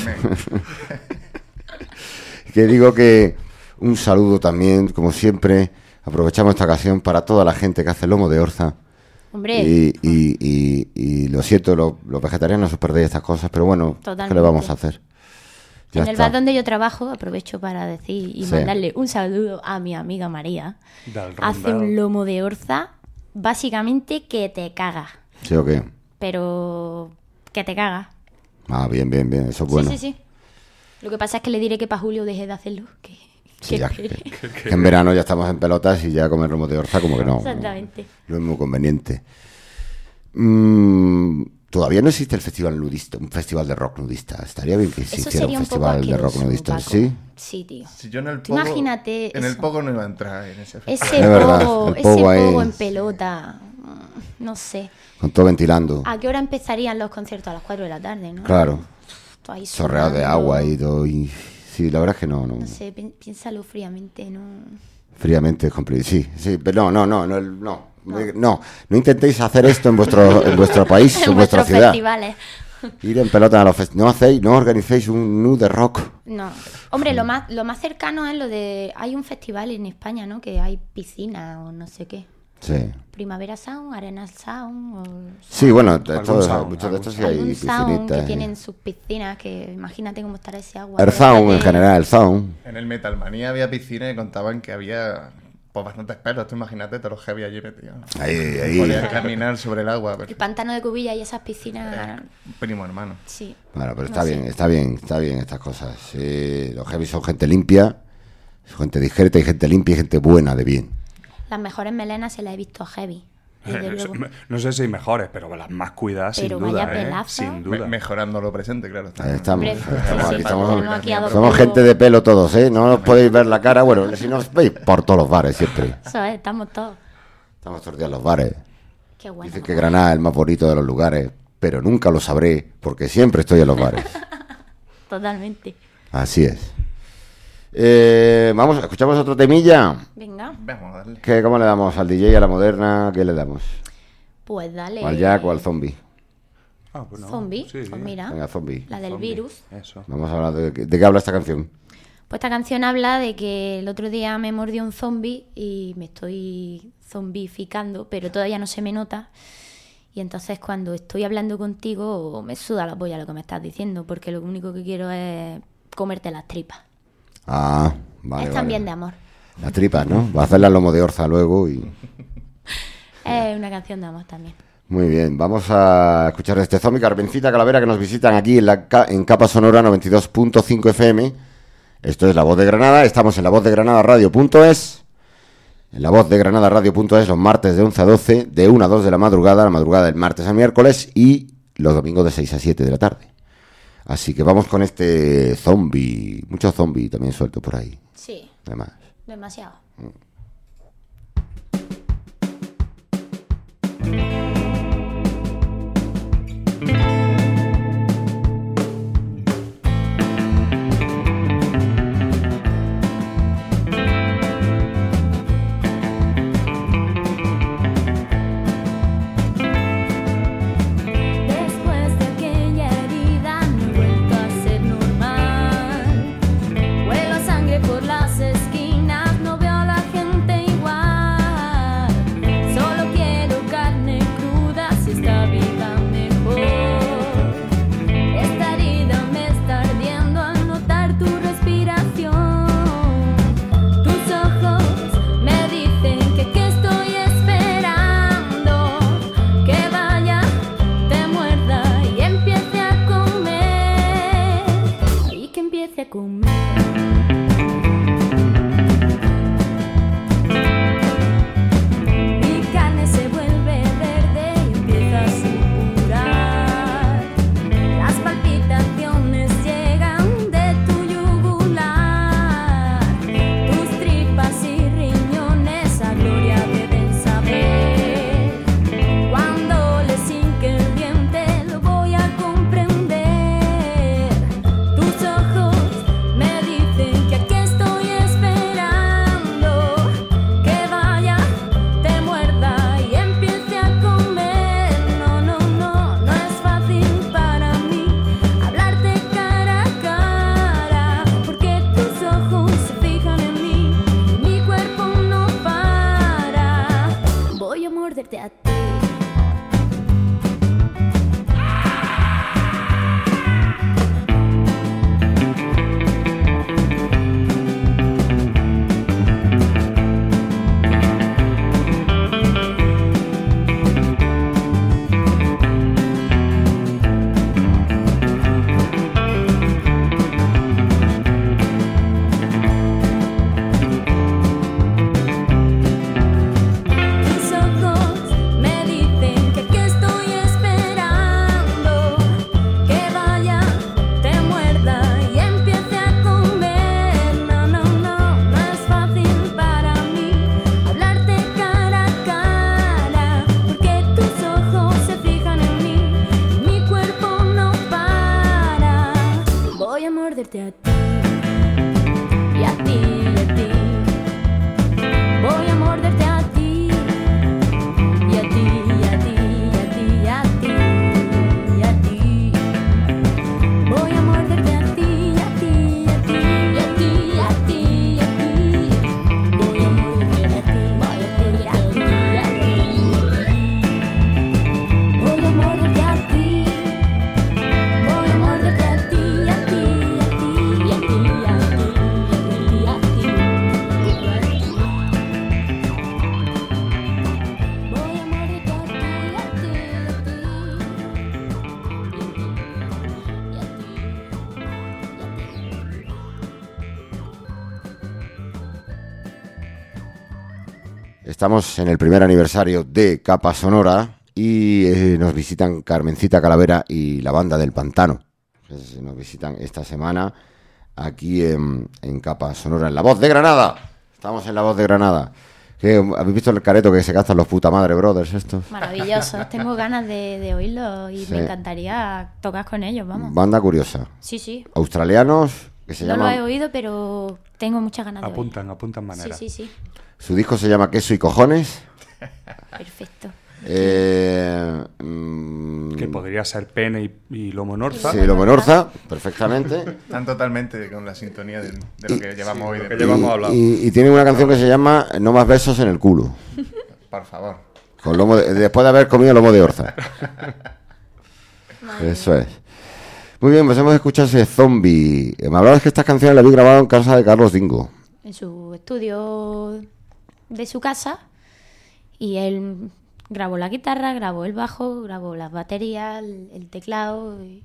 Que digo que un saludo también, como siempre, aprovechamos esta ocasión para toda la gente que hace lomo de orza. Hombre, Y, y, y, y lo siento, lo- los vegetarianos os perdéis estas cosas, pero bueno, ¿qué Totalmente. le vamos a hacer? Ya en el está. bar donde yo trabajo, aprovecho para decir y Sí. mandarle un saludo a mi amiga María. Hace un lomo de orza, básicamente que te caga. ¿Sí o qué? Pero que te caga. Ah, bien, bien, bien, eso es bueno. Sí, sí, sí. Lo que pasa es que le diré que para Julio deje de hacerlo. Que, Sí, que ya, espere. que- que en verano ya estamos en pelotas y ya comer lomo de orza como que no. Exactamente. No es muy conveniente. Mm, todavía no existe el festival nudista, un festival de rock nudista. Estaría bien que se Eso hiciera un festival de rock nudista. Sí, Sí, tío. Si yo en el pogo, imagínate En el pogo no iba a entrar en ese festival. Ese Es verdad, pogo, el ese pogo pogo en pelota. mm, No sé. con todo ventilando. ¿A qué hora empezarían los conciertos? A las 4 de la tarde, ¿no? Claro, chorreado de agua y todo. Y, sí, la verdad es que no, no. No sé, pi- piénsalo fríamente, ¿no? Fríamente complicado. Sí, sí, pero no, no, no, no, no, no, no intentéis hacer esto en vuestro, en vuestro país, en, En vuestra ciudad. festivales. Ir en pelota a los festivales. No hacéis, no organicéis un nude rock. No. Hombre, lo más, lo más cercano es lo de... Hay un festival en España, ¿no? Que hay piscina o no sé qué. Sí. Primavera Sound, Arenal Sound o... Sí, bueno, todos- sound, muchos de estos sí hay piscinitas. que y- tienen sus piscinas que imagínate cómo estará ese agua. El sound en general, el sound. En el Metal Manía había piscina y contaban que había pues, bastantes pelos. Tú imagínate todos los heavy allí metidos. Ahí, ahí. Podías caminar sobre el agua. El pantano de Cubilla y esas piscinas... Un primo hermano. Sí. Bueno, pero No está sé. bien, está bien, está bien estas cosas. Sí, los heavy son gente limpia, son gente discreta y gente limpia y gente buena de bien. Las mejores melenas se las he visto a Heavy. No sé si mejores, pero las más cuidadas, Pero sin ¿eh? Sin Me- duda. mejorando lo presente, claro. está. Estamos. Hombre, estamos sí, aquí, sí, estamos- dos somos gente de pelo todos, ¿eh? No nos podéis ver la cara. Bueno, si nos veis por todos los bares siempre. Eso es, estamos todos. Estamos todos los días en los bares. Qué bueno. Dicen que Granada es el más bonito de los lugares, pero nunca lo sabré porque siempre estoy en los bares. Totalmente. Así es. Eh, vamos, escuchamos otro temilla. Venga, Vamos a darle. ¿Qué, ¿Cómo le damos? ¿Al DJ, a la moderna? ¿Qué le damos? pues dale. ¿O al Jack o al zombie? Ah, pues no. Zombie, Sí, pues mira, Venga, zombie. la del zombie. virus. Eso. Vamos a hablar de, de qué habla esta canción. Pues esta canción habla de que el otro día me mordió un zombie y me estoy zombificando, pero todavía no se me nota. Y entonces cuando estoy hablando contigo me suda la polla lo que me estás diciendo, porque lo único que quiero es comerte las tripas. Ah, vale. es vale. también de amor. Las tripas, ¿no? Va a hacer la lomo de orza luego y... Es una canción de amor también. Muy bien, vamos a escuchar este zombie Carmencita Calavera que nos visitan aquí en, la, en Capa Sonora 92.5 FM. Esto es La Voz de Granada, estamos en la voz de Granada Radio.es. En la voz de Granada Radio.es los martes de 11 a 12, de 1 a 2 de la madrugada, la madrugada del martes a miércoles y los domingos de 6 a 7 de la tarde. Así que vamos con este zombie, mucho zombie también suelto por ahí, Sí, además. demasiado. Después Estamos en el primer aniversario de Capa Sonora y eh, nos visitan Carmencita Calavera y la banda del Pantano. Pues, Nos visitan esta semana aquí en, en Capa Sonora, en La Voz de Granada. Estamos en La Voz de Granada. ¿Qué, ¿Habéis visto el careto que se gastan los puta madre brothers estos? Maravillosos, tengo ganas de, de oírlos y Sí. me encantaría tocar con ellos, vamos. Banda curiosa. Sí, sí, Australianos que se no llama... lo he oído, pero tengo muchas ganas de Apuntan, apuntan oír. Sí, maneras. sí, sí. Su disco se llama Queso y Cojones. Perfecto. Eh, mm, Que podría ser pene y, y lomo norza. Sí, lo menorza, perfectamente. Están totalmente con la sintonía de, de lo que llevamos hoy. de- que llevamos hablado. Y, y tiene una canción que se llama No más besos en el culo. Por favor. Con lomo de- después de haber comido lomo de orza. Eso es. Muy bien, pues hemos escuchado ese zombie. Eh, Me hablabas que estas canciones las habéis grabado en casa de Carlos Dingo. En su estudio de su casa. Y él grabó la guitarra, grabó el bajo, grabó las baterías, el, el teclado. y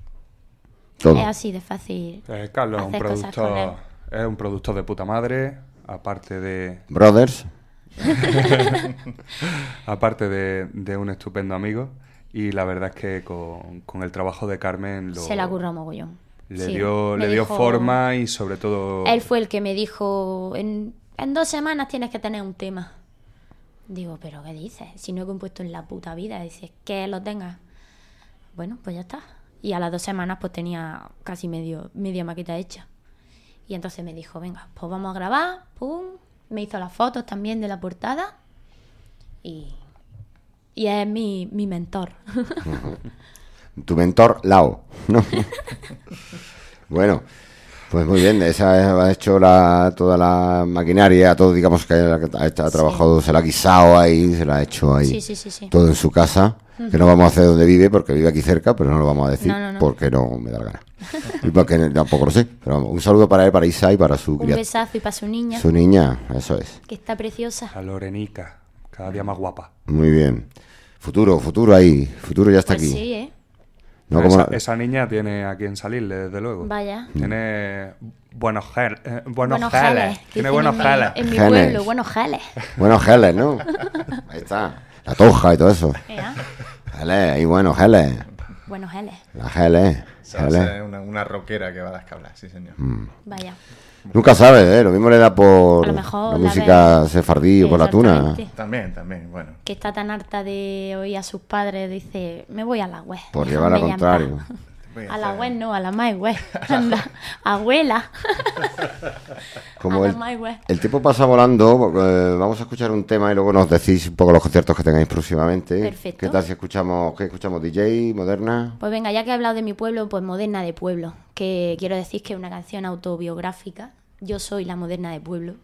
Todo. Es así de fácil. Eh, Carlos es un, cosas con él. productor, es un productor de puta madre, aparte de, Brothers. aparte de, de un estupendo amigo. Y la verdad es que con, con el trabajo de Carmen lo, Se la curró mogollón. le Sí, dio, le dio dijo- forma y sobre todo... Él fue el que me dijo, en, en dos semanas tienes que tener un tema. Digo, pero ¿qué dices? Si no he compuesto en la puta vida. Dice, que lo tengas. Bueno, pues ya está. Y a las dos semanas pues tenía casi medio, media maqueta hecha. Y entonces me dijo, venga, pues vamos a grabar. Pum. Me hizo las fotos también de la portada. Y, y es mi, mi mentor. Tu mentor, Lao. ¿no? bueno, pues muy bien. Esa ha hecho la, toda la maquinaria, todo, digamos que ha, ha- ha trabajado, se la ha guisado ahí, se la ha hecho ahí. Sí, sí, sí, sí. Todo en su casa. Que no vamos a hacer donde vive, porque vive aquí cerca, pero no lo vamos a decir, No, no, no. porque no me da la gana. Y porque tampoco lo sé. Pero vamos, un saludo para él, para Isa y para su, Un besazo y para su niña, su niña. Eso es. que está preciosa. La Lorenica, cada día más guapa. Muy bien. Futuro, futuro ahí. Futuro ya está Pues aquí. sí, ¿eh? No esa, la- esa niña tiene a quien salirle, desde luego. Vaya. Tiene buenos gel, eh, buenos, Buenos geles. geles. Tiene buenos en mi- geles. En mi Geles. pueblo, buenos geles. Buenos geles, ¿no? Ahí está. La toja y todo eso. Ea, Geles, y bueno, geles. Buenos geles. La geles. Geles. una, una rockera que va a descablar, sí, señor. Mm. Vaya. Nunca sabes, ¿eh? Lo mismo le da por la música sefardí o por la tuna. También, también, bueno. Que está tan harta de oír a sus padres, dice, me voy a la web. Por llevar al contrario. Paz". Voy A la web no, a la más web. Anda, abuela. Como a el, la más web. el tiempo pasa volando, eh, vamos a escuchar un tema y luego nos decís un poco los conciertos que tengáis próximamente. Perfecto. ¿Qué tal si escuchamos, qué escuchamos DJ, moderna? Pues venga, ya que he hablado de mi pueblo, pues Moderna de Pueblo. Que quiero decir que es una canción autobiográfica. Yo soy la Moderna de Pueblo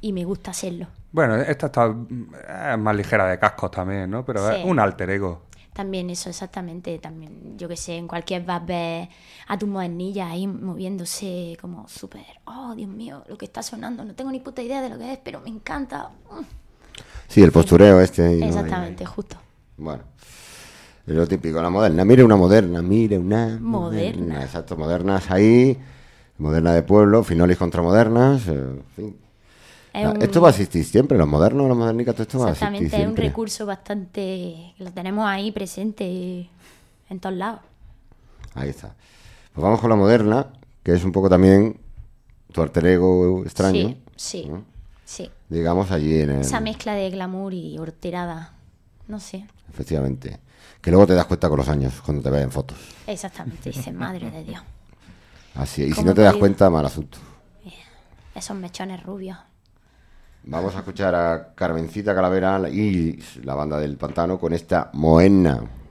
y me gusta serlo. Bueno, esta está mm, es más ligera de cascos también, ¿no? Pero Sí. es un alter ego. También eso, exactamente. También, yo que sé, en cualquier bar ves a tu modernilla ahí moviéndose como súper, oh, Dios mío, lo que está sonando. No tengo ni puta idea de lo que es, pero me encanta. Mm. Sí, el postureo este. no- Exactamente, justo. Bueno. Es lo típico, la moderna. Mire una moderna, mire una Moderna. Exacto, modernas ahí. Moderna de pueblo, finolis contra modernas. eh, en fin. Un- Esto va a existir siempre, los modernos, los modernicas, todo esto va a existir Exactamente, es un siempre. recurso bastante. lo tenemos ahí presente en todos lados. Ahí está. Pues vamos con la moderna, que es un poco también tu alter ego extraño. Sí, sí, ¿no? sí. Digamos allí en el... Esa mezcla de glamour y horterada. No sé. Efectivamente. Que luego te das cuenta con los años, cuando te ves en fotos. Exactamente, dice, madre de Dios. Así es. Y si ¿Cómo no te das cuenta, mal asunto. Esos mechones rubios. Vamos a escuchar a Carmencita Calavera y la banda del pantano con esta Moenna.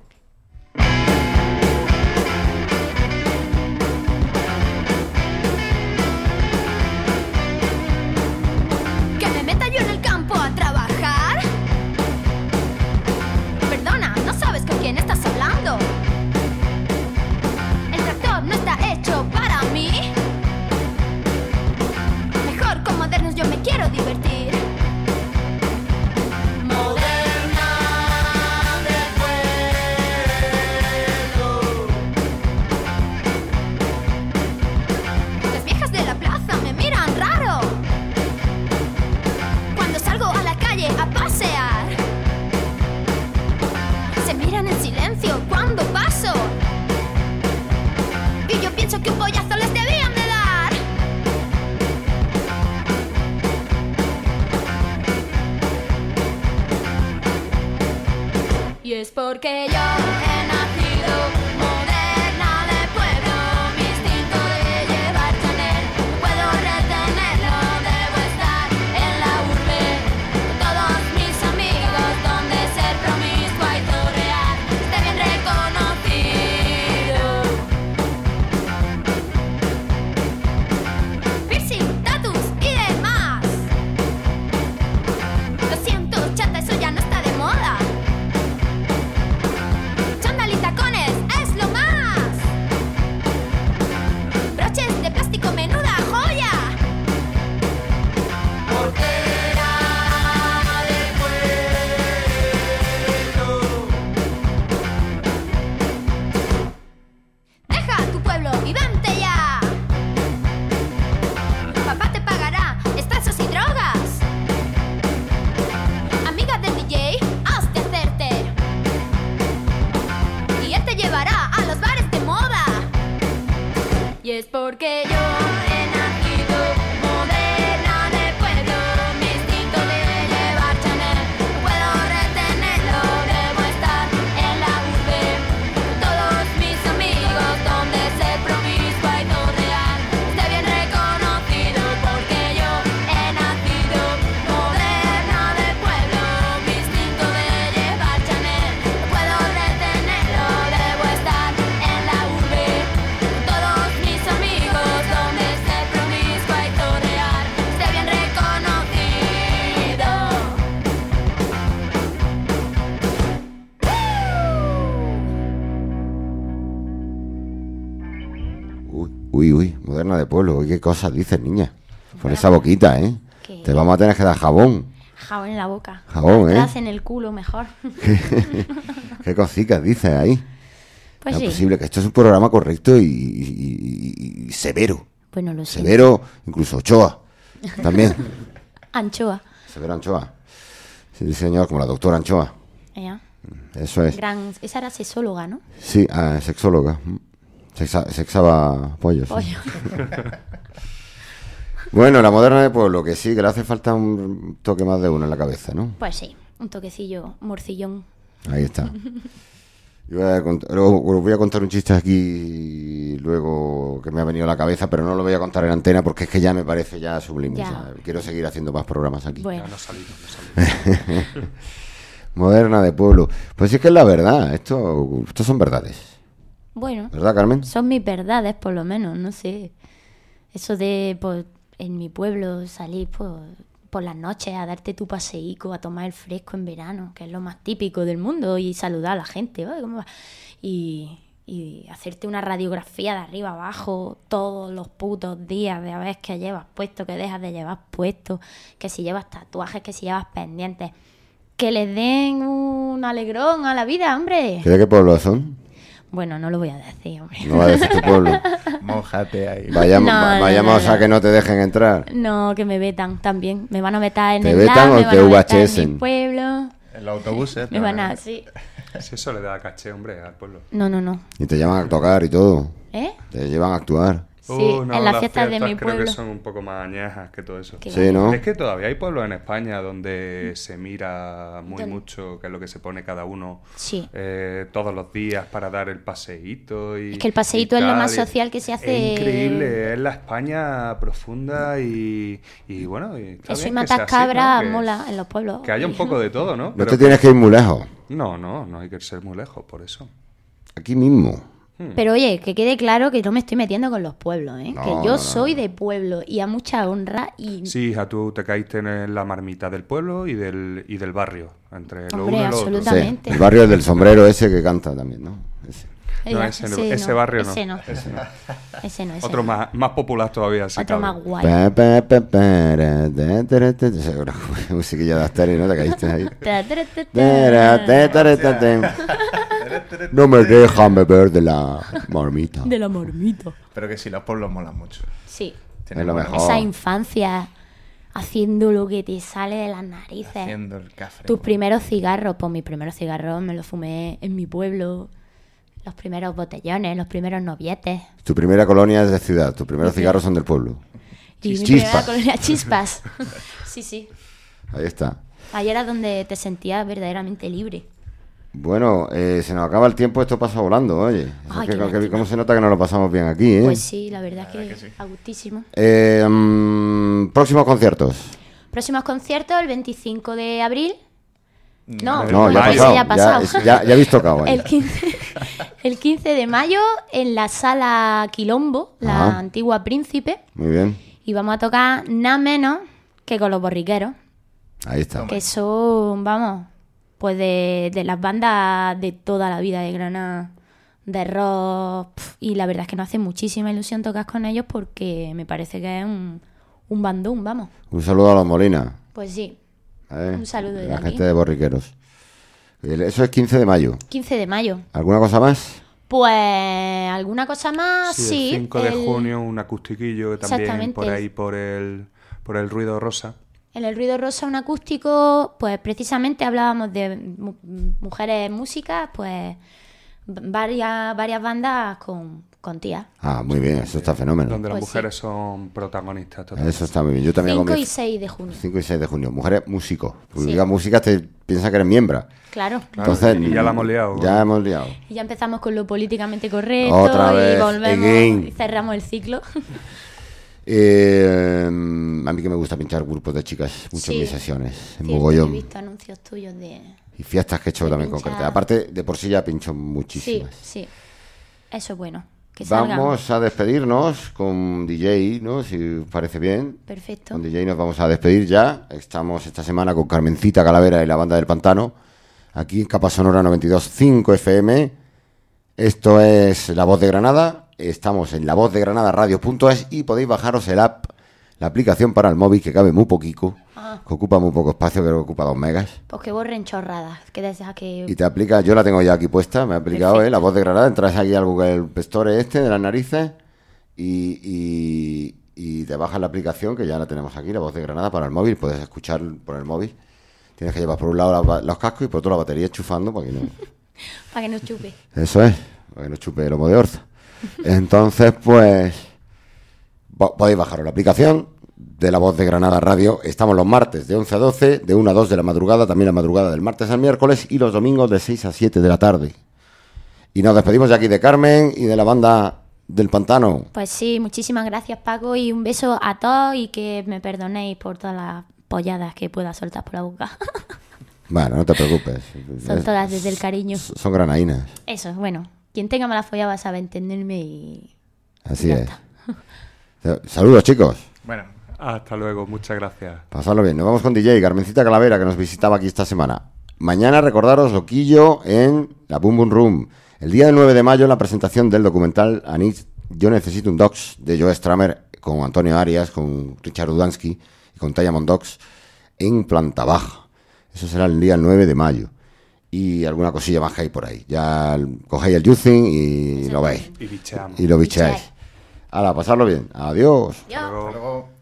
Que un pollazo les debían de dar. Y es porque yo Uy, uy, moderna de pueblo. Uy, qué cosas dices, niña. Con esa boquita, ¿eh? Te vamos a tener que dar jabón. Jabón en la boca. Jabón, ¿eh? Atrás en el culo mejor. ¿Qué cositas dices ahí? Pues no sí. es posible, que esto es un programa correcto y, y- y- y severo. Bueno, lo sé. Severo, incluso Ochoa. También. Anchoa. Severo Anchoa. Sí, señor, como la doctora Anchoa. Ella. Eso es. Gran... Esa era sexóloga, ¿no? Sí, ah, sexóloga. Sexa- sexaba pollos. sí. Pollo. Bueno, la moderna de pueblo, que sí, que le hace falta un toque más de uno en la cabeza, ¿no? Pues sí, un toquecillo morcillón. Ahí está. Yo voy a cont- luego os voy a contar un chiste aquí luego que me ha venido a la cabeza, pero no lo voy a contar en antena porque es que ya me parece ya sublime. Ya. o sea, quiero seguir haciendo más programas aquí. Bueno, Ya no salimos, no salimos. Moderna de pueblo. Pues sí es que es la verdad. Esto, estos son verdades. Bueno, ¿Verdad, Carmen? son mis verdades por lo menos, no sé. Eso de, pues, en mi pueblo salir pues, por las noches a darte tu paseico, a tomar el fresco en verano, que es lo más típico del mundo, y saludar a la gente, "Oye, ¿cómo va?". Y, y hacerte una radiografía de arriba abajo todos los putos días de a ver qué llevas puesto, qué dejas de llevar puesto, que si llevas tatuajes, que si llevas pendientes. Que les den un alegrón a la vida, hombre. ¿Que ¿De qué pueblo son? Bueno, no lo voy a decir, hombre. No va a decir tu pueblo. Mojate ahí. Vayamos, No, va- no, vayamos no, a que no te dejen entrar. No, que me vetan también. Me van a vetar en ¿Te el vetan lab, o me te van a vetar VHS? en mi pueblo. En los autobuses. Me van a... Sí. Si eso le da caché, hombre, al pueblo. No, no, no. Y te llaman a tocar y todo. ¿Eh? Te llevan a actuar. Sí, Uh, no, en las fiestas de mi creo pueblo. que son un poco más añejas que todo eso. Sí, ¿no? Es que todavía hay pueblos en España donde se mira muy ¿Dónde? mucho qué es lo que se pone cada uno Sí. eh, todos los días para dar el paseíto. Y, Es que el paseíto es lo más social que se hace. Es increíble, es la España profunda y, y bueno. Y está Eso y bien así, cabras ¿no? Mola en los pueblos. Que haya un poco de todo, ¿no? No Pero te tienes que ir muy lejos. no, no, no hay que ser muy lejos por eso. Aquí mismo. Pero oye, que quede claro que no me estoy metiendo con los pueblos, ¿eh? No, que yo no, soy de pueblo y a mucha honra y... Sí, hija, tú te caíste en la marmita del pueblo y del, y del barrio. Entre lo Hombre, uno y lo otro. Sí, absolutamente. el barrio del sombrero ese que canta también, ¿no? Ese. No, ese no- ese barrio no. Ese no. Ese no. Ese no, ese Otro no. más, más popular todavía. si Otro cabe. más guay. Musiquilla de Asteri, ¿no? Te caíste ahí. No me dejan beber de la marmita. De la mormita. Pero que sí, los pueblos molan mucho. Sí. Lo. Esa infancia haciendo lo que te sale de las narices. Haciendo el café. Tus primeros cigarros, pues mis primeros cigarros me los fumé en mi pueblo. Los primeros botellones, los primeros novietes. Tu primera colonia es de ciudad, tus primeros cigarros son del pueblo. Y colonia chispas. sí, sí. Ahí está. Ahí era donde te sentías verdaderamente libre. Bueno, eh, se nos acaba el tiempo, esto pasa volando, oye. Es Ay, que- qué que-. ¿Cómo se nota que nos lo pasamos bien aquí, eh? Pues sí, la verdad que, a gustísimo. Eh, mm, próximos conciertos. Próximos conciertos el 25 de abril. No, No, ya ha ese pasado. ya ha pasado. Ya, ya, ya habéis tocado. El 15, el 15 de mayo en la sala Quilombo, la Ajá. antigua Príncipe. Muy bien. Y vamos a tocar nada menos que con los borriqueros. Ahí está. Que son, vamos, pues de, de las bandas de toda la vida de Granada, de rock. pf, Y la verdad es que nos hace muchísima ilusión tocar con ellos porque me parece que es un, un bandún, vamos. Un saludo a los Molina. Pues sí, ¿eh? Un saludo de La aquí. gente de Borriqueros. Eso es 15 de mayo. 15 de mayo. ¿Alguna cosa más? Pues, ¿alguna cosa más? Sí, Sí. el 5 de el- junio, un acustiquillo también Exactamente, por ahí por el, por el ruido rosa. En el ruido rosa, un acústico, pues precisamente hablábamos de mu- mujeres músicas, pues varias, varias bandas con, con tías. Ah, muy bien, eso está fenómeno. Donde las Pues sí. mujeres son protagonistas. totalmente. Eso está muy bien. Yo también hago 5 mi- y 6 de junio. 5 y 6 de junio. Mujeres músicos. Porque Sí. digas música te piensa que eres miembro. Claro. Entonces, y ya la hemos liado. Ya hemos liado. Y ya empezamos con lo políticamente correcto Otra y volvemos again. y cerramos el ciclo. Eh, a mí que me gusta pinchar grupos de chicas mucho en Sí. mis sesiones. En Cierto, mogollón. He visto anuncios tuyos de... Y fiestas que he hecho también pinchar. concretas. Aparte, de por sí ya pincho Sí, muchísimas. sí. Eso es bueno. Que salgan. Vamos a despedirnos con DJ, ¿no? Si os parece bien. Perfecto. Con DJ nos vamos a despedir ya. Estamos esta semana con Carmencita Calavera y la banda del Pantano. Aquí en Capa Sonora 92.5 FM. Esto es La Voz de Granada. Estamos en la voz de Granada radio.es y podéis bajaros el app, la aplicación para el móvil que cabe muy poquito, Ah. que ocupa muy poco espacio, creo que ocupa dos megas. Pues que borren chorradas. Que deseas que... Y te aplica, yo la tengo ya aquí puesta, me ha aplicado, Perfecto. ¿eh? La voz de Granada, entras aquí al Google Store este de las narices y, y, y te bajas la aplicación que ya la tenemos aquí, la voz de Granada para el móvil, puedes escuchar por el móvil. Tienes que llevar por un lado la los cascos y por otro la batería enchufando para que no... Para que no chupe. Eso es, para que no chupe el lomo de orza. Entonces, pues, po- podéis bajaros la aplicación de la voz de Granada Radio. Estamos los martes de 11 a 12, de 1 a 2 de la madrugada, también la madrugada del martes al miércoles y los domingos de 6 a 7 de la tarde. Y nos despedimos de aquí de Carmen y de la banda del Pantano. Pues sí, muchísimas gracias Paco y un beso a todos y que me perdonéis por todas las polladas que pueda soltar por la boca. Bueno, no te preocupes. Son Es- todas desde el cariño. Son granaínas. Eso, bueno. Quien tenga mala follada sabe entenderme y... Así es. Saludos, chicos. Bueno, Hasta luego, muchas gracias. Pasadlo bien. Nos vamos con DJ, Carmencita Calavera, que nos visitaba aquí esta semana. Mañana recordaros Loquillo en la Boom Boom Room. El día del 9 de mayo, la presentación del documental Anit, Yo Necesito un Docs, de Joe Stramer, con Antonio Arias, con Richard Udansky y con Diamond Docs, en planta baja. Eso será el día 9 de mayo. Y alguna cosilla más que hay por ahí. Ya cogéis el juicing y lo veis. Y bicheamos. Y lo bicheáis. Ahora, pasadlo bien. Adiós. Yo. Hasta luego. luego...